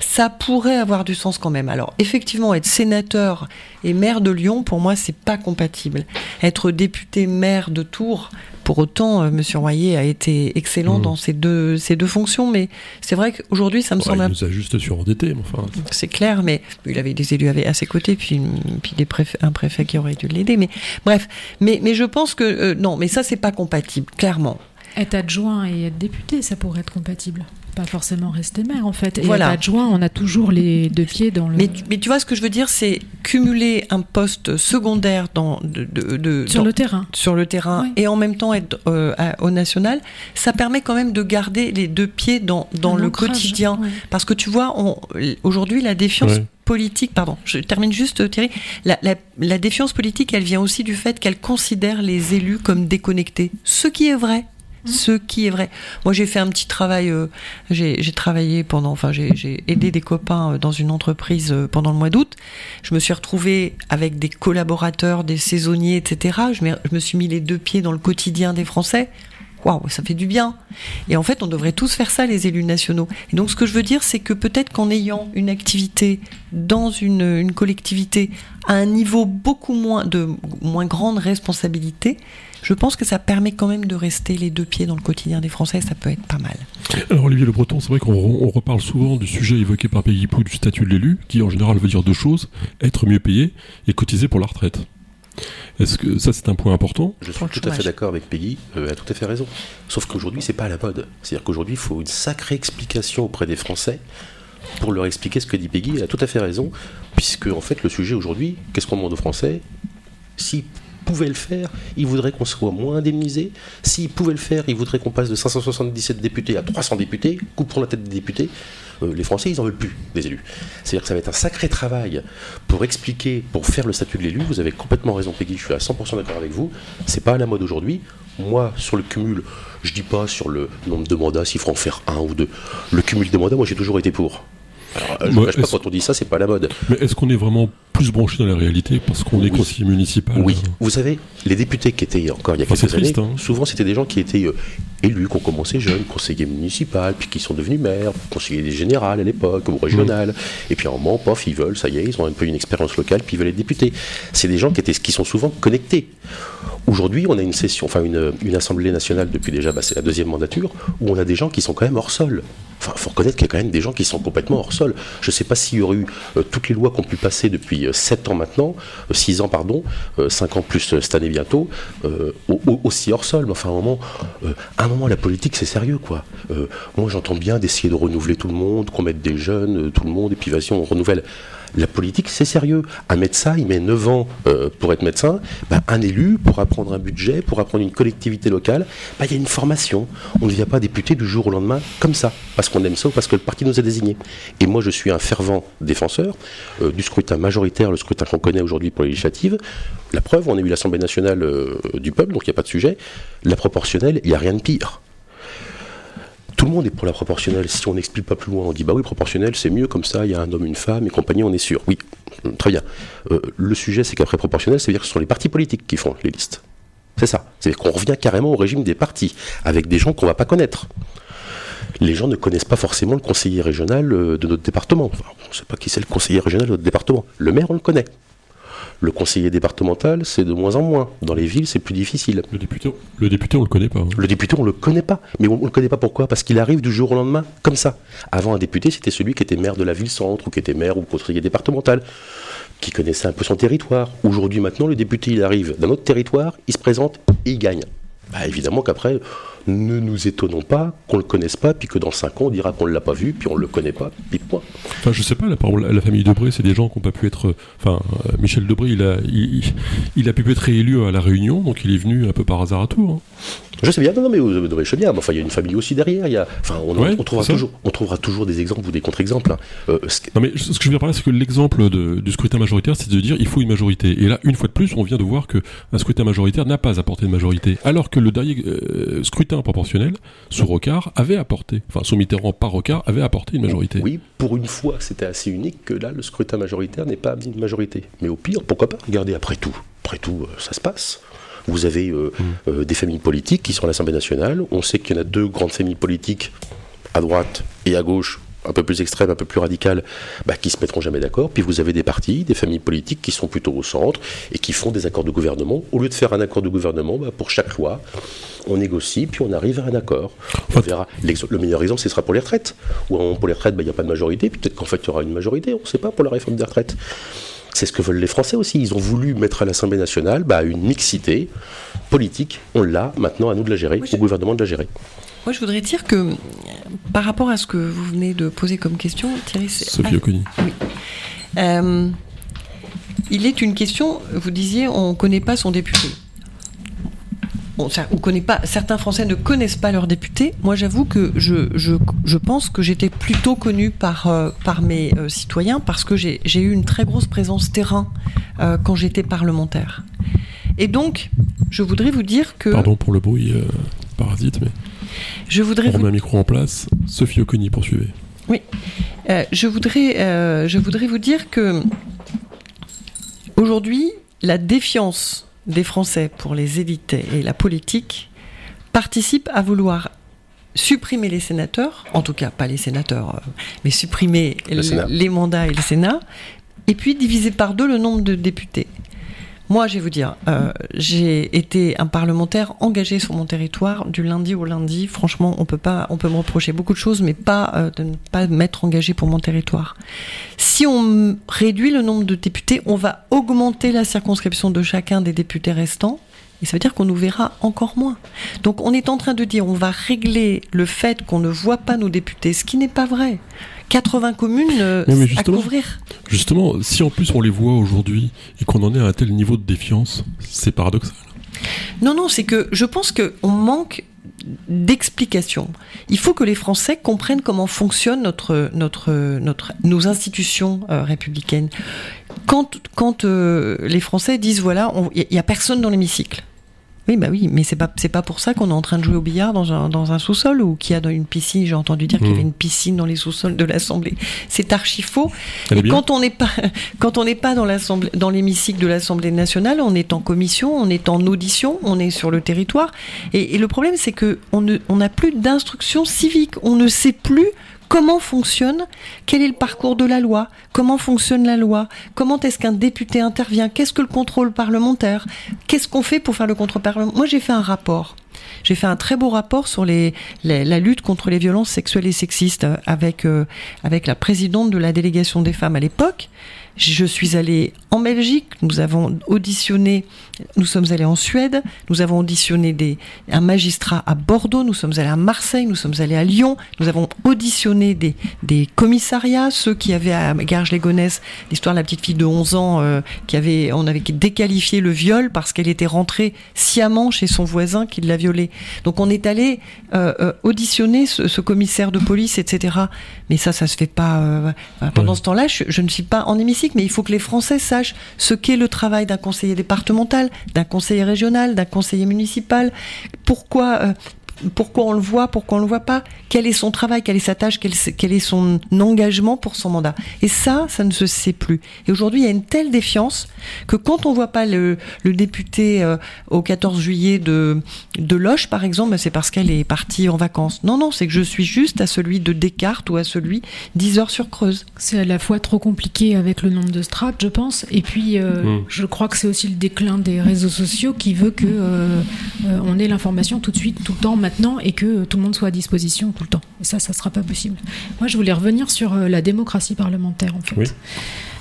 ça pourrait avoir du sens quand même. Alors, effectivement, être sénateur et maire de Lyon, pour moi, c'est pas compatible. Être député maire de Tours, pour autant, euh, M. Royer a été excellent mmh. dans ces deux, ces deux fonctions, mais c'est vrai qu'aujourd'hui, ça me semble. Il nous a juste surendetté, enfin. C'est clair, mais il avait des élus à ses côtés, puis, puis des un préfet qui aurait dû l'aider. Mais bref, mais, mais je pense que euh, non, mais ça, c'est pas compatible, clairement. Être adjoint et être député, ça pourrait être compatible. Pas forcément rester maire, en fait. Et voilà. être adjoint, on a toujours les deux pieds dans le. Mais, mais tu vois, ce que je veux dire, c'est cumuler un poste secondaire dans, de, de, sur le terrain. Sur le terrain et en même temps être euh, au national, ça permet quand même de garder les deux pieds dans, dans le quotidien. Parce que tu vois, aujourd'hui, la défiance. politique, pardon, je termine juste Thierry, la, la, la défiance politique, elle vient aussi du fait qu'elle considère les élus comme déconnectés, ce qui est vrai, Mmh. ce qui est vrai. Moi, j'ai fait un petit travail. Euh, j'ai travaillé pendant, enfin, j'ai aidé des copains euh, dans une entreprise euh, pendant le mois d'août. Je me suis retrouvée avec des collaborateurs, des saisonniers, etc. Je, me suis mis les deux pieds dans le quotidien des Français. Waouh, ça fait du bien. Et en fait, on devrait tous faire ça, les élus nationaux. Et donc, ce que je veux dire, c'est que peut-être qu'en ayant une activité dans une, une collectivité à un niveau beaucoup moins de moins grande responsabilité, je pense que ça permet quand même de rester les deux pieds dans le quotidien des Français, ça peut être pas mal. Alors Olivier Le Breton, c'est vrai qu'on reparle souvent du sujet évoqué par Peggy Pou du statut de l'élu, qui en général veut dire deux choses, être mieux payé et cotiser pour la retraite. Est-ce que ça c'est un point important? Je suis tout à fait d'accord avec Peggy, elle a tout à fait raison. Sauf qu'aujourd'hui c'est pas à la mode. C'est-à-dire qu'aujourd'hui il faut une sacrée explication auprès des Français pour leur expliquer ce que dit Peggy. Elle a tout à fait raison, puisque en fait le sujet aujourd'hui, qu'est-ce qu'on demande aux Français? S'ils pouvaient le faire, ils voudraient qu'on soit moins indemnisé. S'ils pouvaient le faire, ils voudraient qu'on passe de 577 députés à 300 députés, coupe pour la tête des députés. Euh, les Français, ils n'en veulent plus des élus. C'est-à-dire que ça va être un sacré travail pour expliquer, pour faire le statut de l'élu. Vous avez complètement raison, Peggy, je suis à 100% d'accord avec vous. C'est pas à la mode aujourd'hui. Moi, sur le cumul, je dis pas sur le nombre de mandats, s'il faut en faire un ou deux. Le cumul de mandats, moi, j'ai toujours été pour. Alors, euh, je ne cache pas, quand on dit ça, c'est pas la mode. Mais est-ce qu'on est vraiment plus branché dans la réalité parce qu'on est conseiller municipal Oui. Vous savez, les députés qui étaient encore il y a quelques années, hein. souvent c'était des gens qui étaient euh, élus, qui ont commencé jeunes, conseillers municipaux, puis qui sont devenus maires, conseillers généraux à l'époque, ou régional. Mmh. Et puis à un moment, pof, ils veulent, ça y est, ils ont un peu une expérience locale, puis ils veulent être députés. C'est des gens qui, étaient, qui sont souvent connectés. Aujourd'hui, on a une session, enfin une, une assemblée nationale depuis déjà, bah, c'est la deuxième mandature, où on a des gens qui sont quand même hors sol. Enfin, il faut reconnaître qu'il y a quand même des gens qui sont complètement hors sol. Je ne sais pas s'il y aurait eu euh, toutes les lois qu'on pu passer depuis 7 euh, ans maintenant, 6 ans pardon, 5 ans plus cette année bientôt, aussi hors sol. Mais enfin, à un moment, un moment la politique c'est sérieux quoi. moi j'entends bien d'essayer de renouveler tout le monde, qu'on mette des jeunes, tout le monde, et puis vas-y on renouvelle. La politique, c'est sérieux. Un médecin, il met 9 ans euh, pour être médecin. Ben, un élu, pour apprendre un budget, pour apprendre une collectivité locale, ben, il y a une formation. On ne devient pas député du jour au lendemain comme ça, parce qu'on aime ça ou parce que le parti nous a désigné. Et moi, je suis un fervent défenseur euh, du scrutin majoritaire, le scrutin qu'on connaît aujourd'hui pour législative. La preuve, on a eu l'Assemblée nationale euh, du peuple, donc il n'y a pas de sujet. La proportionnelle, il n'y a rien de pire tout le monde est pour la proportionnelle. Si on n'explique pas plus loin, on dit bah oui, proportionnelle, c'est mieux comme ça, il y a un homme, une femme et compagnie, on est sûr. Oui, très bien. Euh, le sujet, c'est qu'après proportionnelle, c'est-à-dire que ce sont les partis politiques qui font les listes. C'est ça. C'est-à-dire qu'on revient carrément au régime des partis, avec des gens qu'on ne va pas connaître. Les gens ne connaissent pas forcément le conseiller régional euh, de notre département. on ne sait pas qui c'est le conseiller régional de notre département. Le maire, on le connaît. Le conseiller départemental, c'est de moins en moins. Dans les villes, c'est plus difficile. Le député, le député, on le connaît pas. Hein. Le député, on le connaît pas. Mais on, ne le connaît pas pourquoi? Parce qu'il arrive du jour au lendemain, comme ça. Avant, un député, c'était celui qui était maire de la ville-centre, ou qui était maire ou conseiller départemental, qui connaissait un peu son territoire. Aujourd'hui, maintenant, le député, il arrive d'un autre territoire, il se présente et il gagne. Bah, évidemment qu'après, ne nous étonnons pas qu'on le connaisse pas, puis que dans 5 ans, on dira qu'on ne l'a pas vu, puis on le connaît pas, puis point. Enfin, je sais pas, la, la famille Debré, c'est des gens qui n'ont pas pu être. Enfin, euh, Michel Debré, il a, il, a pu être réélu à La Réunion, donc il est venu un peu par hasard à Tours. Hein. Je sais bien, non, non mais vous devez bien, mais enfin, il y a une famille aussi derrière. Il y a, enfin, on, on, trouvera toujours, on trouvera toujours des exemples ou des contre-exemples. Hein. Euh, non, mais ce que je veux dire par là, c'est que l'exemple du scrutin majoritaire, c'est de dire il faut une majorité. Et là, une fois de plus, on vient de voir qu'un scrutin majoritaire n'a pas apporté de majorité. Alors que le dernier euh, scrutin proportionnel, sous Rocard, avait apporté, enfin, sous Mitterrand par Rocard, avait apporté une majorité. Oui, pour une fois, c'était assez unique que là, le scrutin majoritaire n'est pas amené une majorité. Mais au pire, pourquoi pas? Regardez, après tout, après tout, euh, ça se passe. Vous avez euh, mm. euh, des familles politiques qui sont à l'Assemblée nationale. On sait qu'il y en a deux grandes familles politiques, à droite et à gauche, un peu plus extrêmes, un peu plus radicales, bah, qui se mettront jamais d'accord. Puis vous avez des partis, des familles politiques qui sont plutôt au centre et qui font des accords de gouvernement. Au lieu de faire un accord de gouvernement, bah, pour chaque loi, on négocie, puis on arrive à un accord. On verra. Le meilleur exemple, ce sera pour les retraites. Ou pour les retraites, bah, il n'y a pas de majorité, puis peut-être qu'en fait, il y aura une majorité, on ne sait pas, pour la réforme des retraites. C'est ce que veulent les Français aussi. Ils ont voulu mettre à l'Assemblée nationale bah, une mixité politique. On l'a, maintenant à nous de la gérer, au gouvernement de la gérer. Moi, je voudrais dire que par rapport à ce que vous venez de poser comme question, Thierry, Sophie Oconi. Oui. Euh, il est une question, vous disiez, on ne connaît pas son député on, connaît pas, certains Français ne connaissent pas leurs députés. Moi, j'avoue que je, je, pense que j'étais plutôt connue par, euh, par mes euh, citoyens parce que j'ai eu une très grosse présence terrain euh, quand j'étais parlementaire. Et donc, je voudrais vous dire que. Pardon pour le bruit parasite, mais. Je voudrais. On remet un micro en place. Sophie Oconi, poursuivez. Oui. je, voudrais, je voudrais vous dire que. Aujourd'hui, la défiance des Français pour les élites et la politique participe à vouloir supprimer les sénateurs, en tout cas pas les sénateurs, euh, mais supprimer les mandats et le Sénat, et puis diviser par deux le nombre de députés. Moi, je vais vous dire, euh, j'ai été un parlementaire engagé sur mon territoire du lundi au lundi. Franchement, on peut pas, on peut me reprocher beaucoup de choses, mais pas euh, de ne pas m'être engagé pour mon territoire. Si on réduit le nombre de députés, on va augmenter la circonscription de chacun des députés restants. Et ça veut dire qu'on nous verra encore moins. Donc on est en train de dire on va régler le fait qu'on ne voit pas nos députés, ce qui n'est pas vrai. 80 communes euh, à couvrir. Justement, si en plus on les voit aujourd'hui et qu'on en est à un tel niveau de défiance, c'est paradoxal. Non, non, c'est que je pense qu'on manque d'explications. Il faut que les Français comprennent comment fonctionnent notre, notre, notre, nos institutions euh, républicaines. Quand, quand euh, les Français disent voilà, il n'y a personne dans l'hémicycle. Oui, bah oui, mais c'est pas c'est pas pour ça qu'on est en train de jouer au billard dans un, dans un sous-sol ou qu'il y a dans une piscine. J'ai entendu dire qu'il y avait une piscine dans les sous-sols de l'Assemblée. C'est archi faux. Et quand on n'est pas, quand on n'est pas dans l'assemblée, dans l'hémicycle de l'Assemblée nationale, on est en commission, on est en audition, on est sur le territoire. Et, et le problème, c'est que on ne, on n'a plus d'instruction civique. On ne sait plus comment fonctionne, quel est le parcours de la loi, comment fonctionne la loi, comment est-ce qu'un député intervient, qu'est-ce que le contrôle parlementaire, qu'est-ce qu'on fait pour faire le contrôle parlementaire? Moi, j'ai fait un rapport. J'ai fait un très beau rapport sur la lutte contre les violences sexuelles et sexistes euh, avec la présidente de la délégation des femmes à l'époque. Je suis allée en Belgique, nous avons auditionné, nous sommes allés en Suède, nous avons auditionné des, un magistrat à Bordeaux, nous sommes allés à Marseille, nous sommes allés à Lyon, nous avons auditionné des, des commissariats, ceux qui avaient à Garges-les-Gonesse l'histoire de la petite fille de 11 ans euh, qui avait, on avait déqualifié le viol parce qu'elle était rentrée sciemment chez son voisin qui l'a violée. Donc on est allé euh, euh, auditionner ce, ce commissaire de police, etc. Mais ça, ça se fait pas. euh, pendant ce temps-là, je, je ne suis pas en mais il faut que les Français sachent ce qu'est le travail d'un conseiller départemental, d'un conseiller régional, d'un conseiller municipal. Pourquoi euh, pourquoi on le voit, pourquoi on le voit pas, quel est son travail, quelle est sa tâche, quel, est- quel est son engagement pour son mandat. Et ça, ça ne se sait plus. Et aujourd'hui, il y a une telle défiance que quand on voit pas le, le député euh, au 14 juillet de, de Loche, par exemple, c'est parce qu'elle est partie en vacances. Non, non, c'est que je suis juste à celui de Descartes ou à celui 10 heures sur Creuse. C'est à la fois trop compliqué avec le nombre de strates, je pense, et puis euh, Mm. je crois que c'est aussi le déclin des réseaux sociaux qui veut que euh, euh, on ait l'information tout de suite, tout le temps, maintenant, et que tout le monde soit à disposition tout le temps. Et ça, ça sera pas possible. Moi, je voulais revenir sur euh, la démocratie parlementaire, en fait. Oui.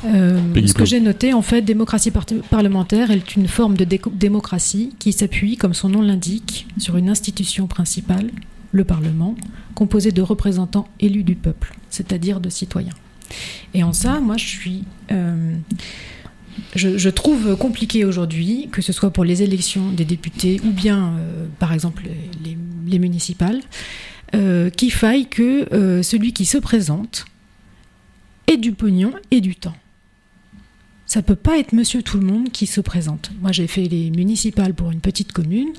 Euh, ce que j'ai noté, en fait, démocratie par- parlementaire est une forme de démocratie qui s'appuie, comme son nom l'indique, sur une institution principale, le Parlement, composé de représentants élus du peuple, c'est-à-dire de citoyens. Et en ça, moi, je suis. euh, je, trouve compliqué aujourd'hui, que ce soit pour les élections des députés ou bien, euh, par exemple, les, les municipales, euh, qu'il faille que euh, celui qui se présente ait du pognon et du temps. Ça peut pas être monsieur tout le monde qui se présente. Moi, j'ai fait les municipales pour une petite commune.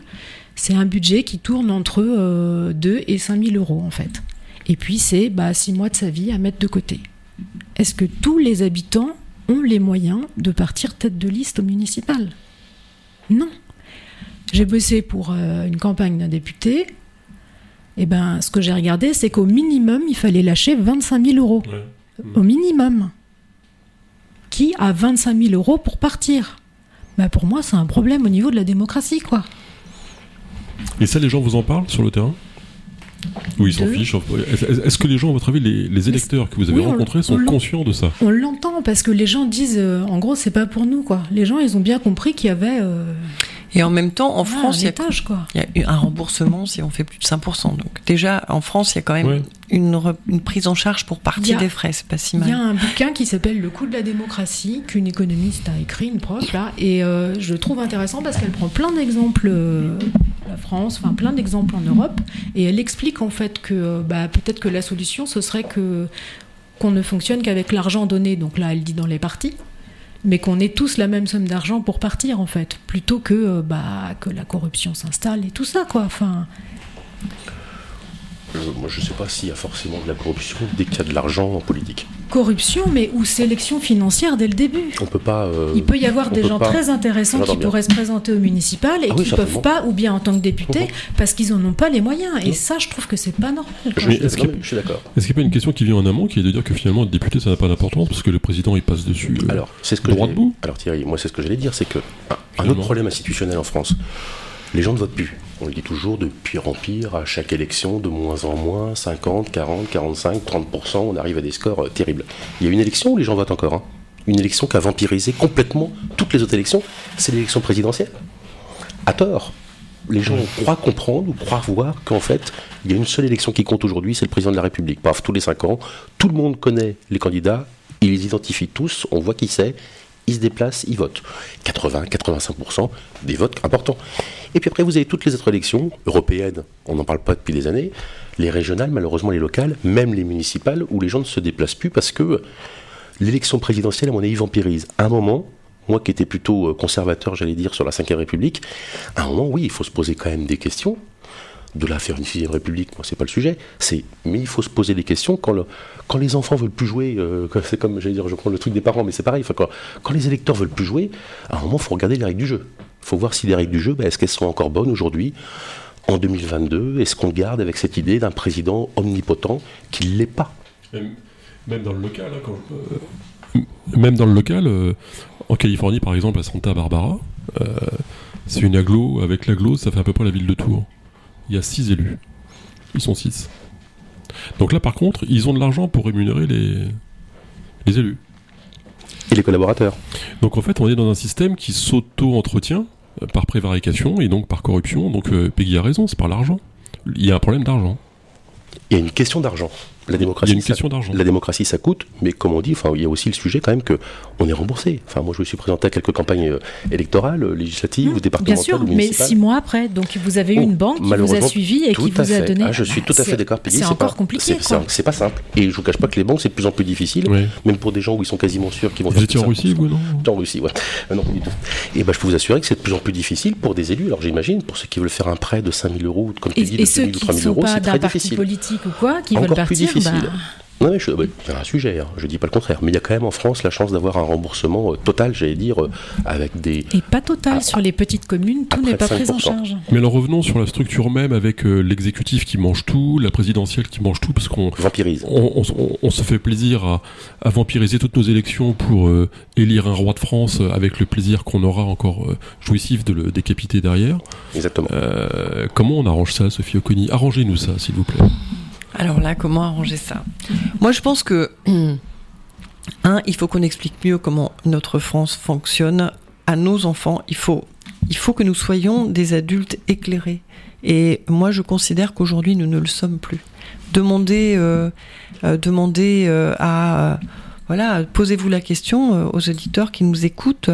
C'est un budget qui tourne entre euh, 2 et 5 000 euros, en fait. Et puis, c'est bah, 6 mois de sa vie à mettre de côté. Est-ce que tous les habitants ont les moyens de partir tête de liste au municipal Non. J'ai bossé pour euh, une campagne d'un député. Et ben, ce que j'ai regardé, c'est qu'au minimum, il fallait lâcher 25 000 euros. Au minimum. Qui a 25 000 euros pour partir? Bah Pour moi, c'est un problème au niveau de la démocratie, quoi. Et ça, les gens vous en parlent sur le terrain? Ou ils s'en fichent. Est-ce que les gens, à votre avis, les, les électeurs que vous avez Oui, on- rencontrés sont conscients de ça? On l'entend parce que les gens disent, euh, en gros, c'est pas pour nous, quoi. Les gens, ils ont bien compris qu'il y avait euh, Et en même temps, en voilà, France, il y a étage, quoi. Il y a eu un remboursement si on fait plus de 5%. Donc déjà, en France, il y a quand même une, re- une prise en charge pour partie a- des frais. C'est pas si Il y a mal. un bouquin qui s'appelle Le coût de la démocratie, qu'une économiste a écrit, une prof, là, et euh, je le trouve intéressant parce qu'elle prend plein d'exemples, euh, la France, enfin plein d'exemples en Europe, et elle explique en fait que euh, bah, peut-être que la solution, ce serait que qu'on ne fonctionne qu'avec l'argent donné, donc là elle dit dans les partis, mais qu'on ait tous la même somme d'argent pour partir en fait, plutôt que, euh, bah, que la corruption s'installe et tout ça, quoi. Enfin, moi, je ne sais pas s'il y a forcément de la corruption dès qu'il y a de l'argent en politique. Corruption, mais ou sélection financière dès le début. On peut pas. euh, Il peut y avoir des gens pas- très intéressants qui bien. pourraient se présenter au municipal et Ah oui, qui ne peuvent pas, ou bien en tant que député, Mhm. parce qu'ils n'en ont pas les moyens. Et ça, je trouve que c'est pas normal. Je, Mais suis- est-ce non, qu'il- mais je suis d'accord. Est-ce qu'il n'y a pas une question qui vient en amont qui est de dire que finalement, le député, ça n'a pas d'importance parce que le président, il passe dessus euh, Alors, c'est ce que droit debout? Alors Thierry, moi c'est ce que j'allais dire, c'est que un Finalement. autre problème institutionnel en France, les gens ne votent plus. On le dit toujours de pire en pire, à chaque élection, de moins en moins, 50, 40, 45, 30%, on arrive à des scores euh, terribles. Il y a une élection où les gens votent encore. hein. Une élection qui a vampirisé complètement toutes les autres élections, c'est l'élection présidentielle. À tort. Les gens croient comprendre ou croient voir qu'en fait, il y a une seule élection qui compte aujourd'hui, c'est le président de la République. Paf, tous les cinq ans, tout le monde connaît les candidats, il les identifie tous, on voit qui c'est, ils se déplacent, ils votent. 80-85% des votes importants. Et puis après, vous avez toutes les autres élections, européennes, on n'en parle pas depuis des années, les régionales, malheureusement les locales, même les municipales, où les gens ne se déplacent plus parce que l'élection présidentielle, à mon avis, vampirise. Un moment, moi qui étais plutôt euh, conservateur, j'allais dire, sur la Ve République, à un moment, oui, il faut se poser quand même des questions. De à faire une sixième république, moi c'est pas le sujet. Mais il faut se poser des questions quand, le- quand les enfants veulent plus jouer. euh, c'est comme, j'allais dire, je prends le truc des parents, mais c'est pareil. Quand, les électeurs veulent plus jouer, à un moment, il faut regarder les règles du jeu. Il faut voir si les règles du jeu, ben, est-ce qu'elles sont encore bonnes aujourd'hui, en 2022 Est-ce qu'on garde avec cette idée d'un président omnipotent qui ne l'est pas? Même, dans le local, hein, euh, même dans le local, euh, en Californie par exemple, à Santa Barbara, c'est une aglo. Avec l'aglo, ça fait à peu près la ville de Tours. Il y a six élus. Ils sont six. Donc là, par contre, ils ont de l'argent pour rémunérer les, les élus. Et les collaborateurs Donc en fait, on est dans un système qui s'auto-entretient euh, par prévarication et donc par corruption. Donc euh, Peggy a raison, c'est par l'argent. Il y a un problème d'argent. Il y a une question d'argent. La Il y démocratie, a une ça- question d'argent. La démocratie, ça coûte, mais comme on dit, enfin, il y a aussi le sujet quand même que on est remboursé. Enfin, moi, je me suis présenté à quelques campagnes euh, électorales, euh, législatives, ou Bien départementales, sûr, ou mais six mois après, donc vous avez eu Oh, une banque qui vous a malheureusement, suivi et qui vous a fait. donné. Ah, je suis tout à fait d'accord. C'est pas- encore compliqué. c'est- pas simple. Et je vous cache pas que les banques, c'est de plus en plus difficile, même pour des gens où ils sont quasiment sûrs qu'ils vont Vous faire étiez en. Russie, vous, non? En Russie, ouais. Euh, non, pas du tout. Et ben, je peux vous assurer que c'est de plus en plus difficile pour des élus. Alors, j'imagine, pour ceux qui veulent faire un prêt de 5000 euros, ou comme tu dis, de et ceux 2000 ou qui 3000 ne sont euros, pas c'est d'un très parti difficile. politique ou quoi, qui Encore veulent plus partir, difficile. bah, Non, mais je- bah, c'est un sujet, hein, je dis pas le contraire. Mais il y a quand même en France la chance d'avoir un remboursement euh, total, j'allais dire, euh, avec des. et pas total Ah, sur les petites communes, tout n'est pas pris en 5%. charge. Mais alors revenons sur la structure même avec euh, l'exécutif qui mange tout, la présidentielle qui mange tout, parce qu'on vampirise. on, on- on- on se fait plaisir à, à vampiriser toutes nos élections pour euh, élire un roi de France avec le plaisir qu'on aura encore euh, jouissif de le décapiter derrière. Exactement. Euh, comment on arrange ça, Sophie Oconi? Arrangez-nous ça, s'il vous plaît. Alors là, comment arranger ça? Moi, je pense que, un, il faut qu'on explique mieux comment notre France fonctionne à nos enfants. Il faut, que nous soyons des adultes éclairés. Et moi, je considère qu'aujourd'hui, nous ne le sommes plus. Demandez, euh, euh, euh, à... voilà, posez-vous la question aux auditeurs qui nous écoutent.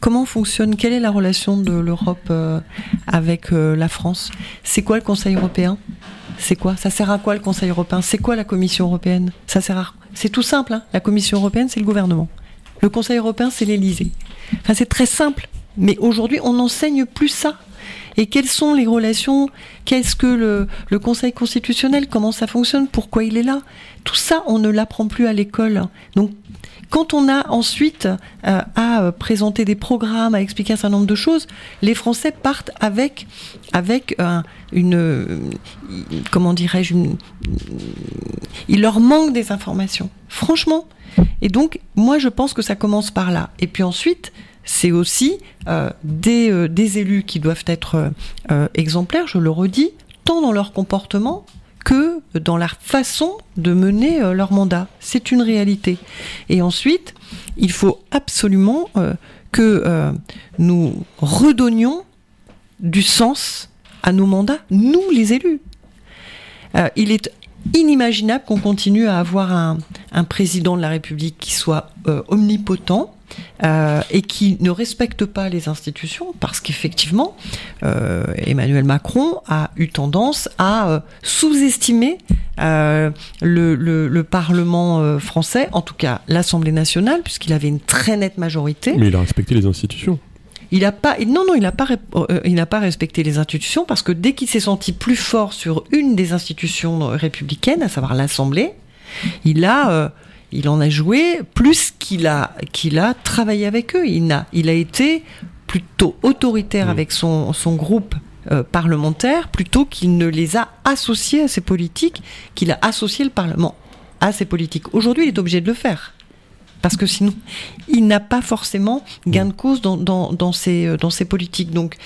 comment fonctionne, quelle est la relation de l'Europe avec la France? C'est quoi le Conseil européen? C'est quoi Ça sert à quoi le Conseil européen? C'est quoi la Commission européenne? Ça sert à C'est tout simple. hein. La Commission européenne, c'est le gouvernement. Le Conseil européen, c'est l'Élysée. Enfin, c'est très simple. Mais aujourd'hui, on n'enseigne plus ça. Et quelles sont les relations? Qu'est-ce que le, Conseil constitutionnel Comment ça fonctionne? Pourquoi il est là? Tout ça, on ne l'apprend plus à l'école. Donc, quand on a ensuite euh, à euh, présenter des programmes, à expliquer un certain nombre de choses, les Français partent avec, avec euh, une, comment dirais-je, il leur manque des informations. Franchement. Et donc, moi, je pense que ça commence par là. Et puis ensuite, c'est aussi euh, des, euh, des élus qui doivent être euh, exemplaires, je le redis, tant dans leur comportement que dans la façon de mener leur mandat. C'est une réalité. Et ensuite, il faut absolument que nous redonnions du sens à nos mandats, nous les élus. Il est inimaginable qu'on continue à avoir un, président de la République qui soit omnipotent euh, et qui ne respecte pas les institutions, parce qu'effectivement, euh, Emmanuel Macron a eu tendance à euh, sous-estimer le, le- le Parlement français, en tout cas l'Assemblée nationale, puisqu'il avait une très nette majorité. Mais il a respecté les institutions. Il a pas, non, non, il n'a pas, il n'a pas respecté les institutions parce que dès qu'il s'est senti plus fort sur une des institutions républicaines, à savoir l'Assemblée, il a, il en a joué plus qu'il a, qu'il a travaillé avec eux. Il a, il a été plutôt autoritaire Mmh. avec son, son groupe euh, parlementaire plutôt qu'il ne les a associés à ses politiques, qu'il a associé le Parlement à ses politiques. Aujourd'hui, il est obligé de le faire. Parce que sinon, il n'a pas forcément gain de cause dans, dans, dans, ses, euh, dans ses politiques. Donc,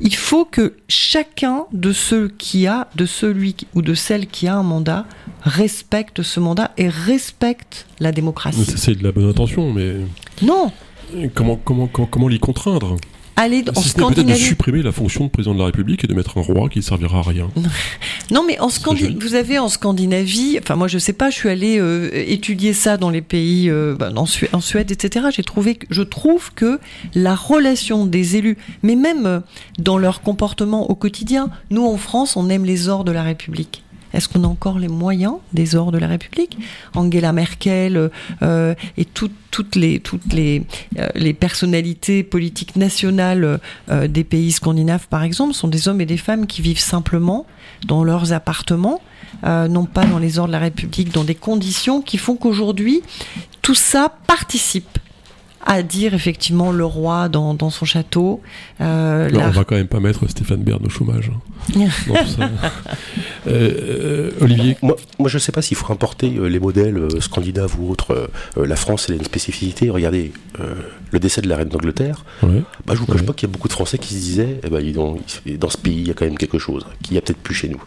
il faut que chacun de ceux qui a, de celui ou de celle qui a un mandat, respecte ce mandat et respecte la démocratie. C'est de la bonne intention, mais Non, comment, comment, comment, comment l'y contraindre? Aller en Si n'est peut-être de Scandinavie. supprimer la fonction de président de la République et de mettre un roi qui ne servira à rien. Non, mais en Scandi- joli. vous avez en Scandinavie, enfin moi je sais pas, je suis allée euh, étudier ça dans les pays, euh, ben, en, Suède, en Suède, etc. J'ai trouvé, que- je trouve que la relation des élus, mais même euh, dans leur comportement au quotidien, nous en France, on aime les ors de la République. Est-ce qu'on a encore les moyens des ors de la République? Angela Merkel euh, et tout- toutes euh, les personnalités politiques nationales euh, des pays scandinaves, par exemple, sont des hommes et des femmes qui vivent simplement dans leurs appartements, non pas dans les ordres de la République, dans des conditions qui font qu'aujourd'hui, tout ça participe à dire effectivement le roi dans, dans son château. euh, Alors, la- on va quand même pas mettre Stéphane Bern au chômage. hein. Non, ça- Euh, euh, Olivier, Moi, moi, je ne sais pas s'il faut importer euh, les modèles euh, scandinaves ou autres. La France, elle a une spécificité. Regardez, euh, le décès de la reine d'Angleterre, ouais. bah, je vous cache Ouais. pas qu'il y a beaucoup de Français qui se disaient eh ben, donc, dans ce pays, il y a quand même quelque chose qu'il n'y a peut-être plus chez nous.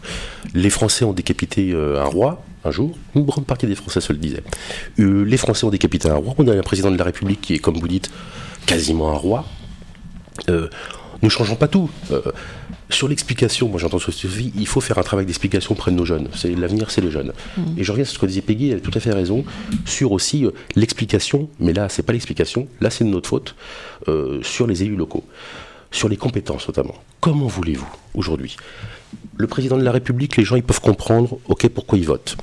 Les Français ont décapité euh, un roi un jour, une grande partie des Français se le disaient. Euh, les Français ont décapité un roi, on a un président de la République qui est, comme vous dites, quasiment un roi. Euh, nous ne changeons pas tout. Euh, sur l'explication, moi j'entends Sophie, il faut faire un travail d'explication auprès de nos jeunes. C'est l'avenir, c'est les jeunes. Et je reviens sur ce que disait Peggy, elle a tout à fait raison sur aussi euh, l'explication, mais là c'est pas l'explication, là c'est de notre faute euh, sur les élus locaux, sur les compétences notamment. Comment voulez-vous aujourd'hui Le président de la République, les gens ils peuvent comprendre, ok, pourquoi ils votent.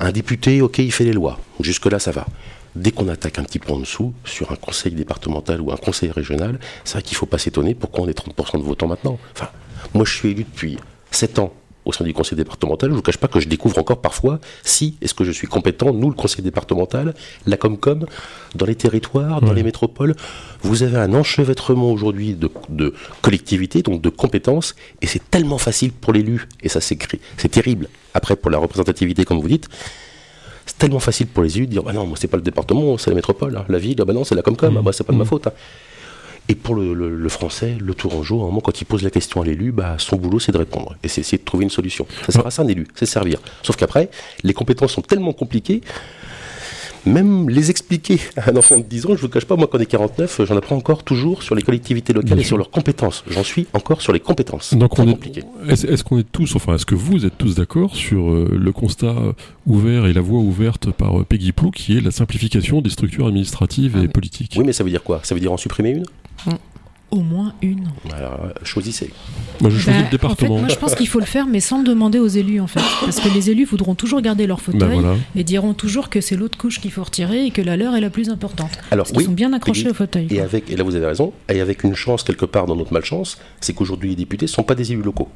Un député, ok, il fait les lois. Jusque là ça va. Dès qu'on attaque un petit peu en dessous, sur un conseil départemental ou un conseil régional, c'est vrai qu'il ne faut pas s'étonner pourquoi on est 30% de votants maintenant. Enfin, moi je suis élu depuis 7 ans au sein du conseil départemental. Je ne vous cache pas que je découvre encore parfois si est-ce que je suis compétent, nous le conseil départemental, la Comcom, dans les territoires, dans Ouais. les métropoles. Vous avez un enchevêtrement aujourd'hui de, de collectivités, donc de compétences, et c'est tellement facile pour l'élu, et ça c'est terrible. Après, pour la représentativité, comme vous dites, c'est tellement facile pour les élus de dire bah non, moi c'est pas le département, c'est la métropole, hein. la ville, ah bah non, c'est la Comcom, Mmh. ah bah c'est pas de ma Mmh. faute. hein. Et pour le, le- le français, le tourangeau, à un moment, quand il pose la question à l'élu, bah, son boulot, c'est de répondre. Et c'est essayer de trouver une solution. Ça sert à ça un élu, c'est servir. Sauf qu'après, les compétences sont tellement compliquées, même les expliquer à un enfant de 10 ans, je vous cache pas, moi, quand on est 49, j'en apprends encore toujours sur les collectivités locales et sur leurs compétences. J'en suis encore sur les compétences. Donc Très on est, compliqué. est-ce, qu'on est tous, enfin est-ce que vous êtes tous d'accord sur euh, le constat ouvert et la voie ouverte par euh, Peggy Plou qui est la simplification des structures administratives Ah et oui. politiques? Oui, mais ça veut dire quoi? Ça veut dire en supprimer une? Au moins une. Alors, euh, choisissez. Moi je choisis Bah, le département. En fait, moi, je pense qu'il faut le faire, mais sans le demander aux élus, en fait. Parce que les élus voudront toujours garder leur fauteuil Bah, voilà. et diront toujours que c'est l'autre couche qu'il faut retirer et que la leur est la plus importante. Alors, Parce oui, sont bien accrochés au fauteuil. Et quoi. avec, et là vous avez raison, et avec une chance quelque part dans notre malchance, c'est qu'aujourd'hui les députés ne sont pas des élus locaux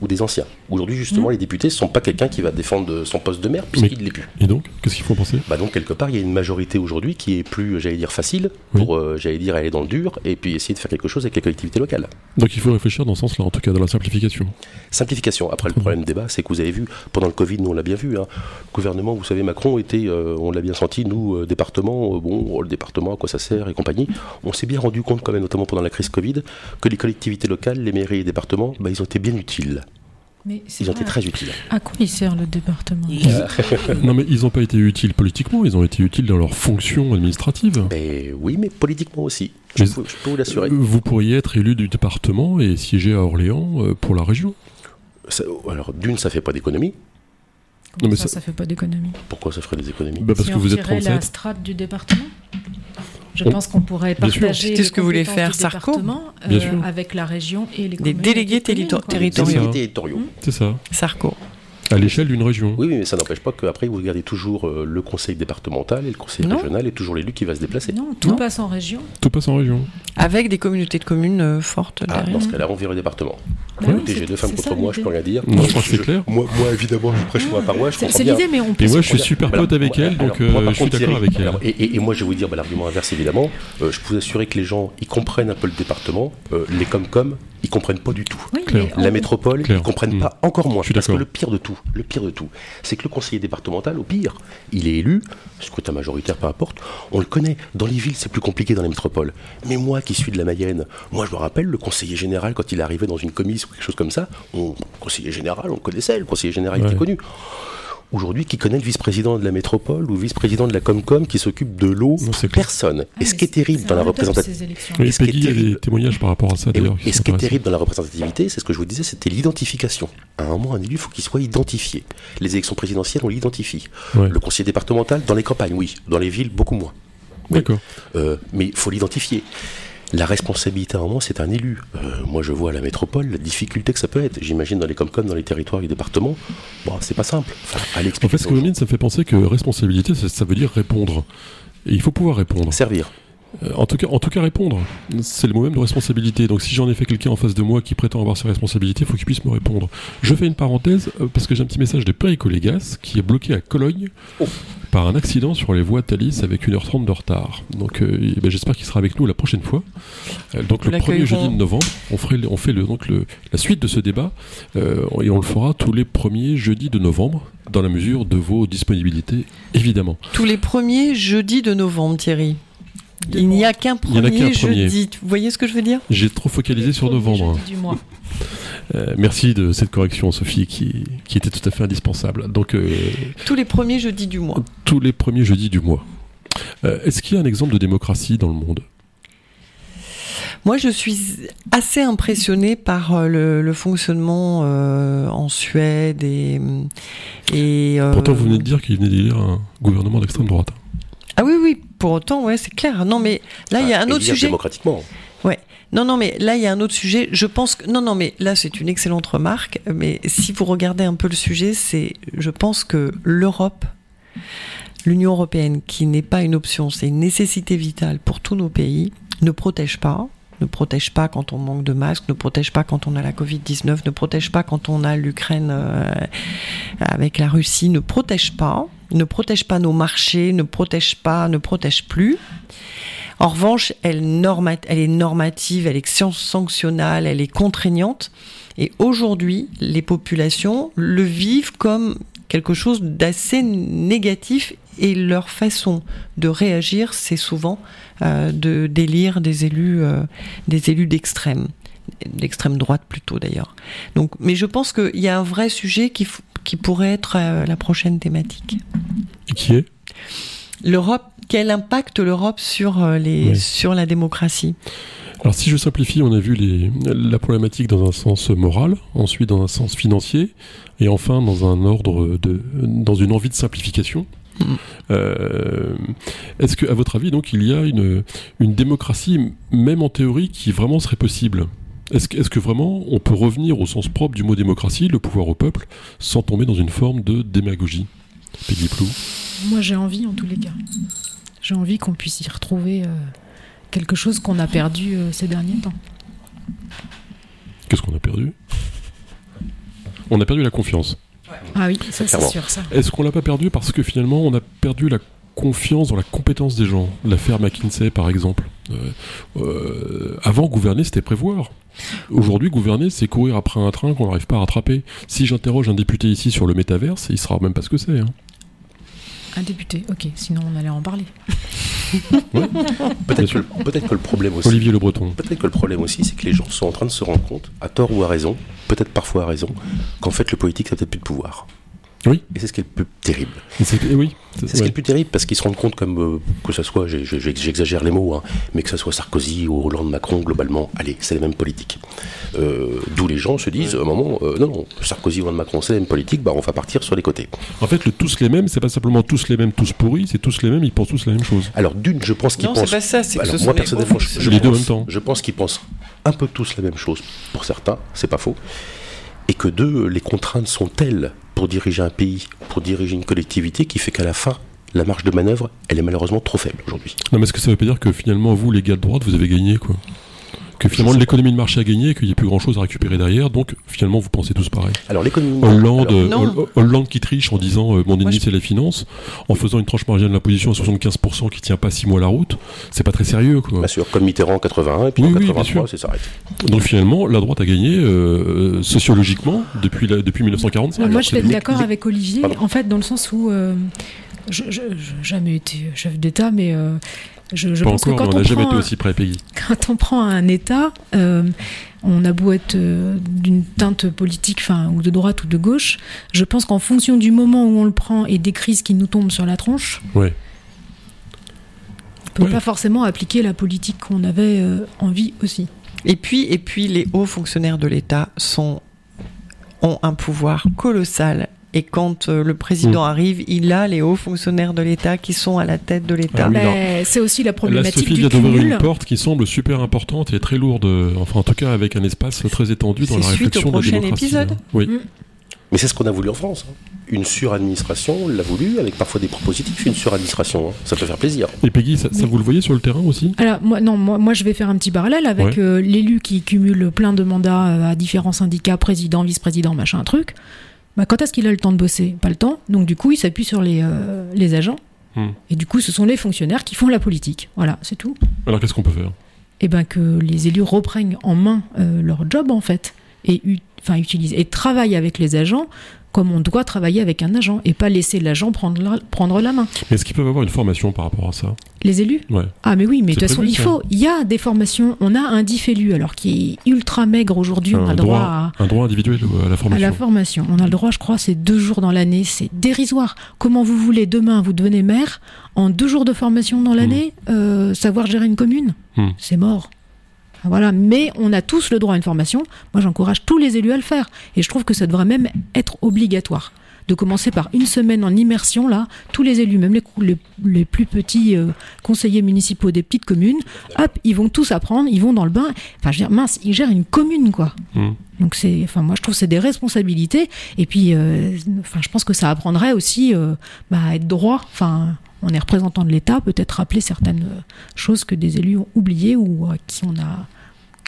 ou des anciens. Aujourd'hui justement Mhm. les députés ne sont pas quelqu'un qui va défendre son poste de maire puisqu'il ne l'est plus. Et donc, qu'est-ce qu'il faut penser? Bah donc quelque part il y a une majorité aujourd'hui qui est plus, j'allais dire, facile Oui. pour, euh, j'allais dire, aller dans le dur et puis essayer de faire quelque chose avec les collectivités locales. Donc il faut réfléchir dans ce sens-là, en tout cas dans la simplification. Simplification. Après, le problème débat, c'est que vous avez vu, pendant le Covid, nous on l'a bien vu, hein, le gouvernement, vous savez, Macron était, euh, on l'a bien senti, nous, euh, département, bon, oh, le département, à quoi ça sert et compagnie. On s'est bien rendu compte quand même, notamment pendant la crise Covid, que les collectivités locales, les mairies et les départements, bah, ils ont été bien utiles. Mais c'est Ils ont été très utiles. À quoi il sert le département non mais ils n'ont pas été utiles politiquement, ils ont été utiles dans leur fonction administrative. Mais oui, mais politiquement aussi. Je, Mais- peux, je peux vous l'assurer. Euh, Vous pourriez être élu du département et siéger à Orléans euh, pour la région. Ça- alors, d'une, ça fait pas d'économie. Non, mais ça, ça- ça fait pas d'économie. Pourquoi ça ferait des économies? Bah, parce si que on vous êtes retirait la 37. strate du département Je pense qu'on pourrait partager C'était les ce que voulait faire Sarko. euh, Bien sûr. avec la région et les délégués les territoriaux. Délégués territoriaux. C'est ça. Sarko. À l'échelle d'une région. Oui, oui, mais ça n'empêche pas qu'après, vous regardez toujours euh, le conseil départemental et le conseil Non. régional et toujours l'élu qui va se déplacer. Non, tout Non. passe en région. Tout passe en région. Avec des communautés de communes euh, fortes Ah, derrière. dans ce cas-là, on vire le département. Bah oui, j'ai deux femmes contre ça, moi, je peux rien dire. Non, je pense que c'est Je- clair. Moi, moi, évidemment, je prêche moi par moi, je C'est l'idée, mais on peut. Et moi, je suis super pote avec elle, donc alors, euh, je suis d'accord avec elle. alors, et, et- et moi, je vais vous dire bah, l'argument inverse, évidemment. Euh, je peux vous assurer que les gens, ils comprennent un peu le département. Euh, les com-com, ils comprennent pas du tout. Oui, La métropole, Claire. ils comprennent Mm. pas encore moins. Je suis Parce que le pire de tout, le pire de tout, c'est que le conseiller départemental, au pire, il est élu, scrutin majoritaire, peu importe, on le connaît. Dans les villes, c'est plus compliqué dans les métropoles. Mais moi qui suis de la Mayenne, moi je me rappelle le conseiller général quand il arrivait dans une commission ou quelque chose comme ça, on, le conseiller général, on le connaissait, le conseiller général Ouais. était connu. Aujourd'hui, qui connaît le vice-président de la métropole ou le vice-président de la Comcom qui s'occupe de l'eau. Personne. Ah, et ce qui est terrible dans la représentativité. Oui, qui est a des témoignages par rapport à ça Et, d'ailleurs. oui, qui et ce qui est terrible dans la représentativité, c'est ce que je vous disais, c'était l'identification. À un moment, un élu, il faut qu'il soit identifié. Les élections présidentielles, on l'identifie. Ouais. Le conseiller départemental, dans les campagnes, oui. Dans les villes, beaucoup moins. Oui. D'accord. Euh, mais il faut l'identifier. La responsabilité à un moment, c'est un élu. Euh, moi, je vois à la métropole la difficulté que ça peut être. J'imagine dans les Comcom, dans les territoires et départements, bon, c'est pas simple. Enfin, En fait, ce que me dites, ça me fait penser que responsabilité, ça, ça veut dire répondre. Et il faut pouvoir répondre. Servir. Euh, En tout cas, en tout cas répondre. C'est le mot même de responsabilité. Donc si j'en ai fait quelqu'un en face de moi qui prétend avoir ses responsabilités, il faut qu'il puisse me répondre. Je fais une parenthèse euh, parce que j'ai un petit message de Perico Légas qui est bloqué à Cologne Oh. par un accident sur les voies Thalys avec 1h30 de retard. Donc euh, eh ben, j'espère qu'il sera avec nous la prochaine fois. Euh, donc Nous le premier jeudi de novembre, on, ferait, on fait le, donc le, la suite de ce débat euh, et on le fera tous les premiers jeudis de novembre dans la mesure de vos disponibilités évidemment. Tous les premiers jeudis de novembre, Thierry. De Il n'y a qu'un premier jeudi. Vous voyez ce que je veux dire? J'ai trop focalisé sur novembre. jeudi du mois. Euh, merci de cette correction, Sophie, qui, qui était tout à fait indispensable. Donc, euh, Tous les premiers jeudis du mois. tous les premiers jeudis du mois. Euh, Est-ce qu'il y a un exemple de démocratie dans le monde? Moi, je suis assez impressionnée par le, le fonctionnement euh, en Suède et. et euh, Pourtant, vous venez de dire qu'il venait d'élire un gouvernement d'extrême droite. Ah oui, oui, pour autant, ouais, c'est clair. Non, mais là, il y a un Ah, autre sujet. démocratiquement. Non, non, mais là, il y a un autre sujet. Je pense que. Non, non, mais là, c'est une excellente remarque. Mais si vous regardez un peu le sujet, c'est. Je pense que l'Europe, l'Union européenne, qui n'est pas une option, c'est une nécessité vitale pour tous nos pays, ne protège pas. Ne protège pas quand on manque de masques, ne protège pas quand on a la Covid-19, ne protège pas quand on a l'Ukraine euh, avec la Russie, ne protège pas, ne protège pas nos marchés, ne protège pas, ne protège plus. En revanche, elle, est normative, elle est san- sanctionnale, elle est contraignante. Et aujourd'hui, les populations le vivent comme quelque chose d'assez négatif et leur façon de réagir, c'est souvent de d'élire des élus, euh, des élus d'extrême, d'extrême droite plutôt d'ailleurs. Donc, mais je pense qu'il y a un vrai sujet qui, qui pourrait être euh, la prochaine thématique. Et qui est? L'Europe, quel impact l'Europe sur, euh, les, Oui. sur la démocratie? Alors, si je simplifie, on a vu les, la problématique dans un sens moral, ensuite dans un sens financier, et enfin dans un ordre de, dans une envie de simplification. Euh, Est-ce que, à votre avis, donc, il y a une, une démocratie, même en théorie, qui vraiment serait possible? Est-ce que, est-ce que vraiment on peut revenir au sens propre du mot démocratie, le pouvoir au peuple, sans tomber dans une forme de démagogie? Peggy Plou Moi, j'ai envie, en tous les cas. J'ai envie qu'on puisse y retrouver euh, quelque chose qu'on a perdu euh, ces derniers temps. Qu'est-ce qu'on a perdu? On a perdu la confiance. Ah oui, ça c'est sûr, ça. Est-ce qu'on l'a pas perdu parce que finalement on a perdu la confiance dans la compétence des gens? L'affaire McKinsey par exemple. Euh, euh, avant gouverner c'était prévoir. Aujourd'hui gouverner c'est courir après un train qu'on n'arrive pas à rattraper. Si j'interroge un député ici sur le métaverse, il saura même pas ce que c'est. hein. Un député, ok, sinon on allait en parler. Bien Peut-être que, sûr. le- peut-être que le problème aussi. Olivier Le Breton. Peut-être que le problème aussi, c'est que les gens sont en train de se rendre compte, à tort ou à raison, peut-être parfois à raison, qu'en fait le politique n'a peut-être plus de pouvoir. Oui. Et c'est ce qui est le plus terrible. Et c'est- oui. C'est ce qui est le plus terrible parce qu'ils se rendent compte, comme euh, que ce soit, j'ai- j'ai- j'exagère les mots, hein, mais que ce soit Sarkozy ou Hollande, Macron, globalement, allez, c'est la même politique. Euh, D'où les gens se disent, à un moment, euh, non, non, Sarkozy, Hollande, Macron, c'est la même politique, bah on va partir sur les côtés. En fait le tous les mêmes, c'est pas simplement tous les mêmes, tous pourris, c'est tous les mêmes, ils pensent tous la même chose. Alors d'une, je pense qu'ils Non, pensent... c'est pas ça, c'est que ce moi sont personnellement, je, je Les deux en même temps. je pense qu'ils pensent un peu tous la même chose pour certains, c'est pas faux, et que deux, les contraintes sont telles pour diriger un pays, pour diriger une collectivité, qui fait qu'à la fin, la marge de manœuvre, elle est malheureusement trop faible aujourd'hui. Non, mais est-ce que ça veut pas dire que finalement, vous, les gars de droite, vous avez gagné, quoi? Que finalement l'économie de marché a gagné et qu'il n'y a plus grand chose à récupérer derrière, donc finalement vous pensez tous pareil. Alors l'économie. Hollande, euh, Hollande qui triche en disant euh, mon ennemi c'est la finance, en faisant une tranche marginale de l'imposition à 75% qui tient pas 6 mois la route, c'est pas très sérieux quoi. Bien sûr, comme Mitterrand en 81 et puis en 83 c'est s'arrête. Donc finalement la droite a gagné euh, sociologiquement depuis, la, depuis 1945. Moi je suis d'accord avec Olivier, en fait dans le sens où je n'ai jamais été chef d'État mais je, pense que quand on, jamais été aussi près, Quand on prend un État, euh, on a beau être euh, d'une teinte politique, enfin, ou de droite ou de gauche, je pense qu'en fonction du moment où on le prend et des crises qui nous tombent sur la tronche, ouais. on peut pas forcément appliquer la politique qu'on avait euh, envie aussi. Et puis, et puis, les hauts fonctionnaires de l'État sont ont un pouvoir colossal et quand euh, le président mm. arrive, il a les hauts fonctionnaires de l'État qui sont à la tête de l'État. Ah c'est aussi la problématique Sophie vient d'ouvrir une porte qui semble super importante et très lourde, enfin en tout cas avec un espace très étendu dans la réflexion au de la démocratie. épisode. Hein. Oui. Mm. Mais c'est ce qu'on a voulu en France. Hein. Une suradministration, l'a voulu, avec parfois des propositifs, une suradministration. Hein. Ça peut faire plaisir. Et Peggy, ça, vous le voyez sur le terrain aussi? Alors, moi, non, moi, moi, je vais faire un petit parallèle avec euh, l'élu qui cumule plein de mandats euh, à différents syndicats, président, vice-président, machin, truc. Bah, quand est-ce qu'il a le temps de bosser? Pas le temps. Donc du coup, il s'appuie sur les, euh, les agents. Hmm. Et du coup, ce sont les fonctionnaires qui font la politique. Voilà, c'est tout. Alors qu'est-ce qu'on peut faire? Eh bien que les élus reprennent en main euh, leur job en fait et enfin utilisent et travaillent avec les agents comme on doit travailler avec un agent et pas laisser l'agent prendre la, prendre la main. Est-ce qu'ils peuvent avoir une formation par rapport à ça? Les élus? Ouais. Ah mais oui, mais de toute façon, il faut, il y a des formations. On a un DIF élu, alors qui est ultra maigre aujourd'hui. On a le droit, à, un droit individuel à la formation. À la formation, on a le droit, je crois, c'est deux jours dans l'année. C'est dérisoire. Comment vous voulez demain vous devenez maire en deux jours de formation dans l'année, hmm. euh, savoir gérer une commune? Hmm. C'est mort. Voilà, mais on a tous le droit à une formation. Moi, j'encourage tous les élus à le faire. Et je trouve que ça devrait même être obligatoire. De commencer par une semaine en immersion, là, tous les élus, même les, les, plus petits euh, conseillers municipaux des petites communes, hop, ils vont tous apprendre, ils vont dans le bain. Enfin, je veux dire, mince, ils gèrent une commune, quoi. Mmh. Donc, c'est, enfin, moi, je trouve que c'est des responsabilités. Et puis, euh, enfin, je pense que ça apprendrait aussi euh, bah, à être droit. Enfin, on est représentant de l'État, peut-être rappeler certaines choses que des élus ont oubliées ou à qui on a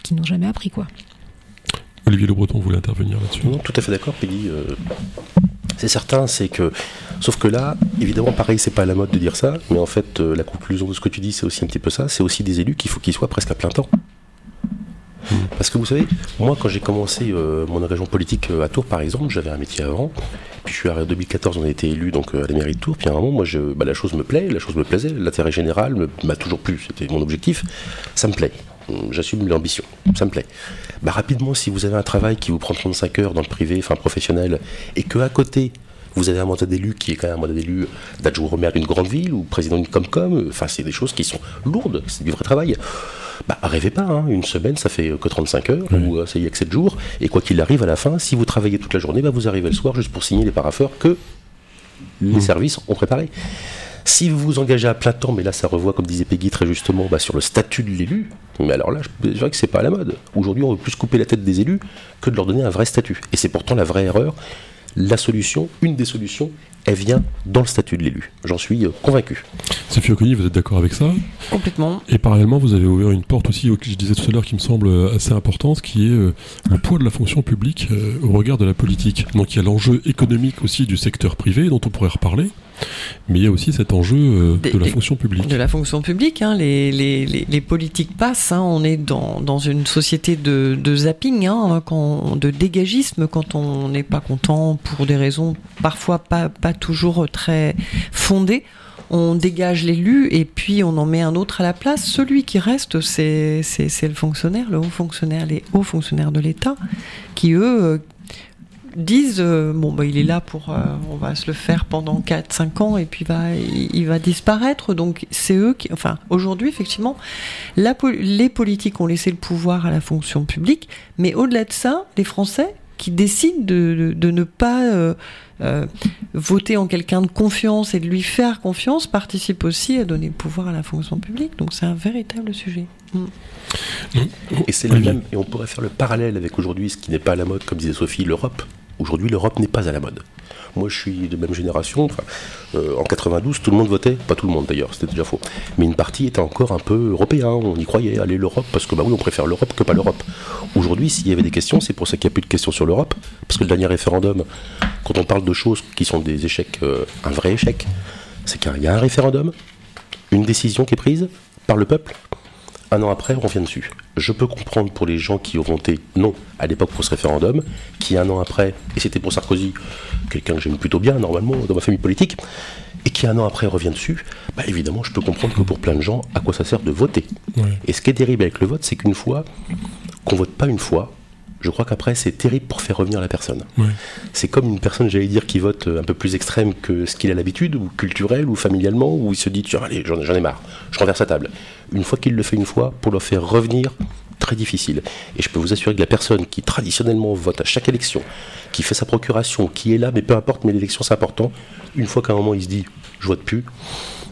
qui n'ont jamais appris quoi. Olivier Le Breton voulait intervenir là-dessus? Non, tout à fait d'accord, Peggy. Euh, c'est certain, c'est que. Sauf que là, évidemment, pareil, c'est pas à la mode de dire ça, mais en fait, euh, la conclusion de ce que tu dis, c'est aussi un petit peu ça. C'est aussi des élus qu'il faut qu'ils soient presque à plein temps. Hmm. Parce que vous savez, moi, quand j'ai commencé euh, mon engagement politique à Tours, par exemple, j'avais un métier avant. Puis je suis arrivé en 2014, on a été élu donc à la mairie de Tours. Puis à un moment, moi, je, bah, la chose me plaît, la chose me plaisait, l'intérêt général m'a toujours plu. C'était mon objectif. Ça me plaît j'assume l'ambition, ça me plaît. Bah, rapidement, si vous avez un travail qui vous prend 35 heures dans le privé, enfin professionnel, et que à côté, vous avez un mandat d'élu qui est quand même un mandat d'élu d'adjoint au maire d'une grande ville ou président d'une Comcom, enfin c'est des choses qui sont lourdes, c'est du vrai travail. Bah, rêvez pas, hein. une semaine ça fait que 35 heures, ou euh, ça y est que 7 jours, et quoi qu'il arrive à la fin, si vous travaillez toute la journée, bah, vous arrivez le soir juste pour signer les parapheurs que les mmh. services ont préparés. Si vous vous engagez à plein temps, mais là ça revoit, comme disait Peggy très justement, bah, sur le statut de l'élu, mais alors là, je dirais que c'est pas à la mode. Aujourd'hui, on veut plus couper la tête des élus que de leur donner un vrai statut. Et c'est pourtant la vraie erreur. La solution, une des solutions, elle vient dans le statut de l'élu. J'en suis euh, convaincu. Sophie Oconi, vous êtes d'accord avec ça? Complètement. Et parallèlement, vous avez ouvert une porte aussi, je disais tout à l'heure, qui me semble euh, assez importante, qui est euh, le poids de la fonction publique au regard de la politique. Donc il y a l'enjeu économique aussi du secteur privé, dont on pourrait reparler. Mais il y a aussi cet enjeu euh, de la fonction publique. De la fonction publique, hein, les, les, les, politiques passent. Hein, on est dans, dans, une société de, de zapping, hein, quand, de dégagisme, quand on n'est pas content pour des raisons parfois pas, pas toujours très fondées on dégage l'élu et puis on en met un autre à la place. Celui qui reste, c'est le fonctionnaire, le haut fonctionnaire, les hauts fonctionnaires de l'État, qui eux disent euh, bon bah il est là pour euh, on va se le faire pendant 4 5 ans et puis va il, va disparaître. Donc c'est eux qui enfin aujourd'hui effectivement la, les politiques ont laissé le pouvoir à la fonction publique mais au-delà de ça les français qui décident de, de, ne pas euh, voter en quelqu'un de confiance et de lui faire confiance participent aussi à donner le pouvoir à la fonction publique. Donc c'est un véritable sujet. Mm. et c'est le même et on pourrait faire le parallèle avec aujourd'hui ce qui n'est pas à la mode comme disait Sophie l'Europe Aujourd'hui, l'Europe n'est pas à la mode. Moi, je suis de même génération. Euh, en 92, tout le monde votait. Pas tout le monde d'ailleurs, c'était déjà faux. Mais une partie était encore un peu européen. On y croyait, aller l'Europe, parce que bah oui, on préfère l'Europe que pas l'Europe. Aujourd'hui, s'il y avait des questions, c'est pour ça qu'il n'y a plus de questions sur l'Europe. Parce que le dernier référendum, quand on parle de choses qui sont des échecs, euh, un vrai échec, c'est qu'il y a un référendum, une décision qui est prise par le peuple. Un an après, on revient dessus. Je peux comprendre pour les gens qui ont voté non à l'époque pour ce référendum, qui un an après, et c'était pour Sarkozy, quelqu'un que j'aime plutôt bien normalement dans ma famille politique, et qui un an après revient dessus, bah évidemment je peux comprendre que pour plein de gens, à quoi ça sert de voter Et ce qui est terrible avec le vote, c'est qu'une fois qu'on vote pas une fois, je crois qu'après, c'est terrible pour faire revenir la personne. C'est comme une personne, j'allais dire, qui vote un peu plus extrême que ce qu'il a l'habitude, ou culturel, ou familialement, où il se dit, tiens, allez, j'en ai marre, je renverse la table. Une fois qu'il le fait une fois, pour le faire revenir, très difficile. Et je peux vous assurer que la personne qui traditionnellement vote à chaque élection, qui fait sa procuration, qui est là, mais peu importe, mais l'élection c'est important, une fois qu'à un moment il se dit, je vote plus,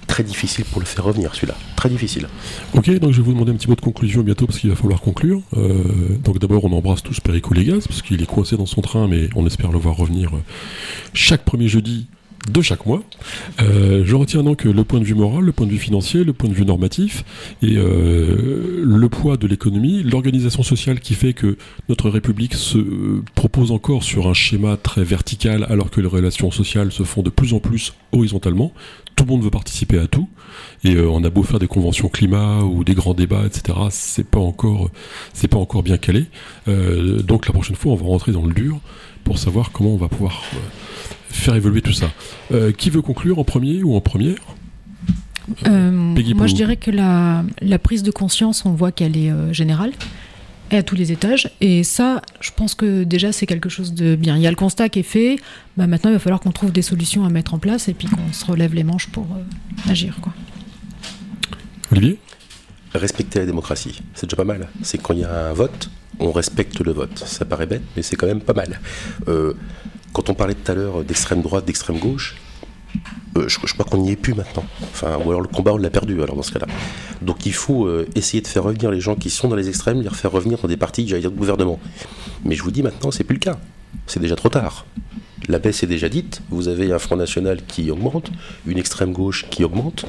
très difficile pour le faire revenir, celui-là. Très difficile. Ok, donc je vais vous demander un petit mot de conclusion bientôt parce qu'il va falloir conclure. Euh, donc d'abord, on embrasse tous Perico Légas parce qu'il est coincé dans son train, mais on espère le voir revenir euh, chaque premier jeudi de chaque mois. Euh, je retiens donc le point de vue moral, le point de vue financier, le point de vue normatif et le poids de l'économie, l'organisation sociale qui fait que notre République se propose encore sur un schéma très vertical alors que les relations sociales se font de plus en plus horizontalement. Tout le monde veut participer à tout et euh, on a beau faire des conventions climat ou des grands débats, etc. C'est pas encore, c'est pas encore bien calé. donc la prochaine fois, on va rentrer dans le dur pour savoir comment on va pouvoir faire évoluer tout ça. Euh, qui veut conclure en premier ou en première? Euh, Moi, je dirais que la, prise de conscience, on voit qu'elle est euh, générale et à tous les étages. Et ça, je pense que déjà, c'est quelque chose de bien. Il y a le constat qui est fait. Bah, maintenant, il va falloir qu'on trouve des solutions à mettre en place et puis qu'on se relève les manches pour agir. Quoi. Olivier? Respecter la démocratie, c'est déjà pas mal. C'est quand il y a un vote, on respecte le vote. Ça paraît bête, mais c'est quand même pas mal. Quand on parlait tout à l'heure d'extrême droite, d'extrême gauche, euh, je, crois qu'on n'y est plus maintenant. Enfin, ou alors le combat, on l'a perdu alors dans ce cas-là. Donc il faut euh, essayer de faire revenir les gens qui sont dans les extrêmes, les refaire revenir dans des partis, j'allais dire, de gouvernement. Mais je vous dis maintenant, c'est plus le cas. C'est déjà trop tard. La baisse est déjà dite. Vous avez un Front National qui augmente, une extrême gauche qui augmente.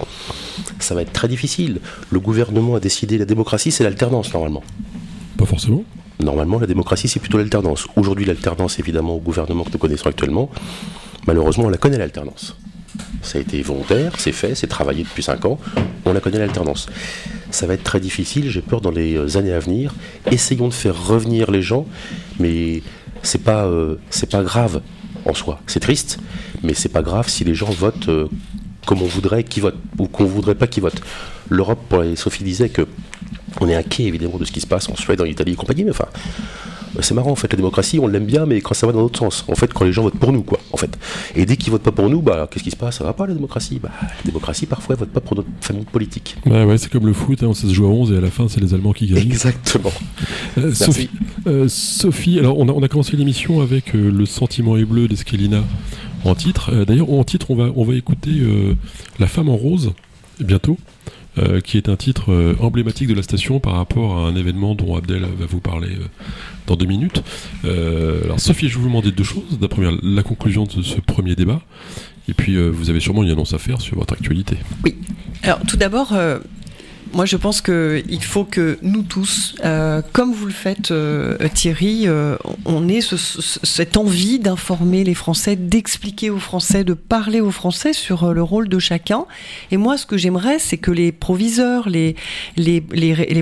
Ça va être très difficile. Le gouvernement a décidé, la démocratie, c'est l'alternance normalement. Pas forcément. Normalement, la démocratie, c'est plutôt l'alternance. Aujourd'hui, l'alternance, évidemment, au gouvernement que nous connaissons actuellement, malheureusement, on la connaît, l'alternance. Ça a été volontaire, c'est fait, c'est travaillé depuis 5 ans, on la connaît, l'alternance. Ça va être très difficile, j'ai peur dans les années à venir. Essayons de faire revenir les gens, mais c'est pas, euh, pas grave en soi. C'est triste, mais c'est pas grave si les gens votent euh, comme on voudrait qu'ils votent, ou qu'on voudrait pas qu'ils votent. L'Europe, Sophie disait que on est inquiet évidemment de ce qui se passe en Suède, en Italie et compagnie, mais enfin, c'est marrant en fait, la démocratie, on l'aime bien, mais quand ça va dans l'autre sens, en fait, quand les gens votent pour nous, quoi, en fait. Et dès qu'ils votent pas pour nous, bah, qu'est-ce qui se passe? Ça va pas la démocratie? Bah, la démocratie, parfois, elle vote pas pour notre famille politique. Ouais, ouais, c'est comme le foot, hein, on se joue à 11 et à la fin, c'est les Allemands qui gagnent. Exactement. Euh, Sophie, euh, Sophie, alors on a, on a commencé l'émission avec euh, le sentiment est bleu d'Esquelina en titre. D'ailleurs, en titre, on va, on va écouter La femme en rose bientôt. Euh, qui est un titre euh, emblématique de la station par rapport à un événement dont Abdel va vous parler euh, dans deux minutes. alors Sophie, je vais vous demander deux choses. La première, la conclusion de ce premier débat. Et puis, vous avez sûrement une annonce à faire sur votre actualité. Oui. Alors, tout d'abord, moi, je pense qu'il faut que nous tous, euh, comme vous le faites, euh, Thierry, euh, on ait cette envie d'informer les Français, d'expliquer aux Français, de parler aux Français sur le rôle de chacun. Et moi, ce que j'aimerais, c'est que les proviseurs, les,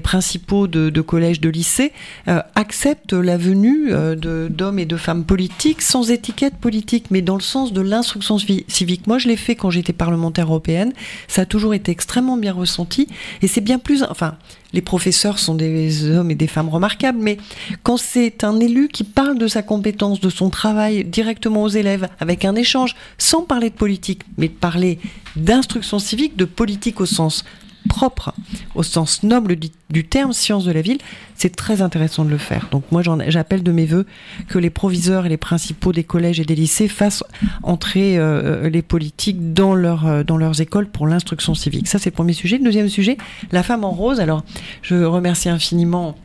principaux de, de collèges, de lycées, acceptent la venue d'hommes et de femmes politiques sans étiquette politique, mais dans le sens de l'instruction civique. Moi, je l'ai fait quand j'étais parlementaire européenne. Ça a toujours été extrêmement bien ressenti. C'est bien plus. Enfin, les professeurs sont des hommes et des femmes remarquables, mais quand c'est un élu qui parle de sa compétence, de son travail directement aux élèves, avec un échange, sans parler de politique, mais parler d'instruction civique, de politique au sens propre au sens noble du, terme science de la ville, c'est très intéressant de le faire. Donc moi j'appelle de mes voeux que les proviseurs et les principaux des collèges et des lycées fassent entrer euh, les politiques dans, euh, dans leurs écoles pour l'instruction civique. Ça c'est le premier sujet. Le deuxième sujet, la femme en rose. Alors je remercie infiniment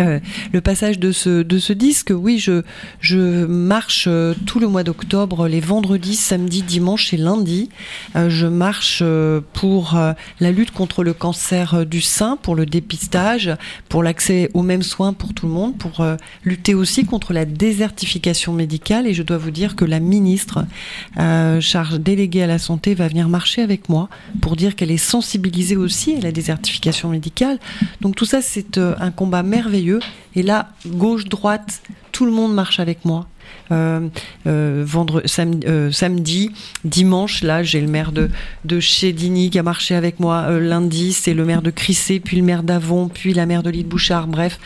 Euh, le passage de ce, de ce disque, oui, je, je marche euh, tout le mois d'octobre, les vendredis, samedis, dimanches et lundis. Euh, je marche pour la lutte contre le cancer du sein, pour le dépistage, pour l'accès aux mêmes soins pour tout le monde, pour lutter aussi contre la désertification médicale. Et je dois vous dire que la ministre charge déléguée à la santé va venir marcher avec moi pour dire qu'elle est sensibilisée aussi à la désertification médicale. Donc tout ça, c'est un combat merveilleux. Et là, gauche, droite, tout le monde marche avec moi. Euh, euh, euh, samedi, dimanche, là, j'ai le maire de, de Chédigny qui a marché avec moi. Lundi, c'est le maire de Crissé, puis le maire d'Avon, puis la maire de l'île Bouchard. Bref,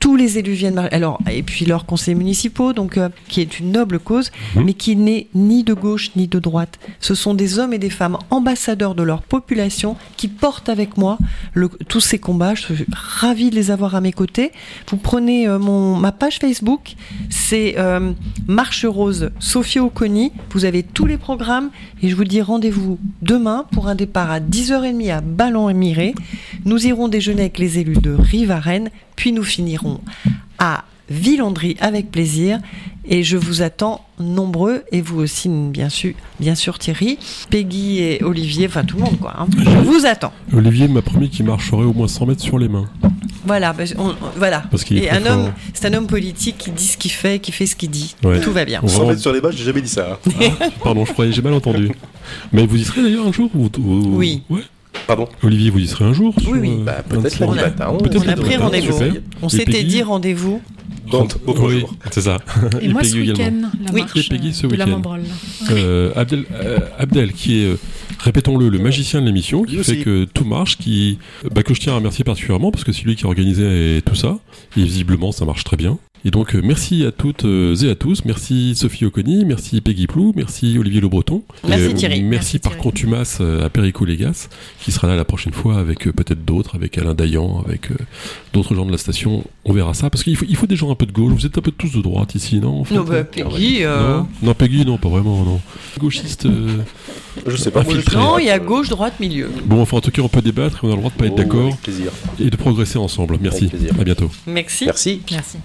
tous les élus viennent alors et puis leurs conseils municipaux donc euh, qui est une noble cause Mhm. mais qui n'est ni de gauche ni de droite. Ce sont des hommes et des femmes ambassadeurs de leur population qui portent avec moi le- tous ces combats. Je suis ravie de les avoir à mes côtés. Vous prenez euh, mon ma page Facebook c'est euh, Marche Rose Sophie Oconi. Vous avez tous les programmes et je vous dis rendez-vous demain pour un départ à 10h30 à Ballon-et-Miré nous irons déjeuner avec les élus de Rivarennes puis nous finirons à Villandry avec plaisir et je vous attends nombreux et vous aussi bien sûr, bien sûr Thierry, Peggy et Olivier, enfin tout le monde quoi. hein. Je vous attends. Olivier m'a promis qu'il marcherait au moins 100 mètres sur les mains. Voilà, on- on- voilà. Parce qu'il est Et un homme, c'est un homme politique qui dit ce qu'il fait, qui fait ce qu'il dit. Ouais. Tout va bien. On va Sans vraiment- mettre sur les bas, j'ai jamais dit ça. hein. Pardon, je croyais, j'ai mal entendu. Mais vous y serez d'ailleurs un jour vous- vous- Oui. Ouais. Pardon Olivier, vous y serez un jour Oui, oui. euh, Bah, peut-être 25. lundi On matin. Peut-être On a pris rendez-vous. On Et s'était dit rendez-vous. Dans autre Oui, c'est ça. Et moi, ce Peggy week-end, également. la Oui. marche Et Peggy ce euh, de la week-end. Euh, Abdel, euh, Abdel, qui est, euh, répétons-le, le magicien de l'émission, qui fait que tout marche, qui, bah, que je tiens à remercier particulièrement parce que c'est lui qui a organisé tout ça. Et visiblement, ça marche très bien. Et donc, euh, merci à toutes euh, et à tous. Merci Sophie Oconi, merci Peggy Plou, merci Olivier Le Breton. Merci Et, euh, Thierry. Merci, Merci par Thierry. contumace à Perico Légas, qui sera là la prochaine fois avec peut-être d'autres, avec Alain Dayan, avec d'autres gens de la station. On verra ça. Parce qu'il faut, il faut des gens un peu de gauche. Vous êtes un peu tous de droite ici, non en fait Non, bah, Peggy. euh, non, non, Peggy, non, pas vraiment, non. Gauchiste. euh, Je sais pas. Infiltré. sais Non, pas. il y a gauche, droite, milieu. Bon, enfin, en tout cas, on peut débattre et on a le droit de pas être Oh, d'accord avec plaisir. et de progresser ensemble. Merci. Avec plaisir. À bientôt. Merci. Merci. Merci.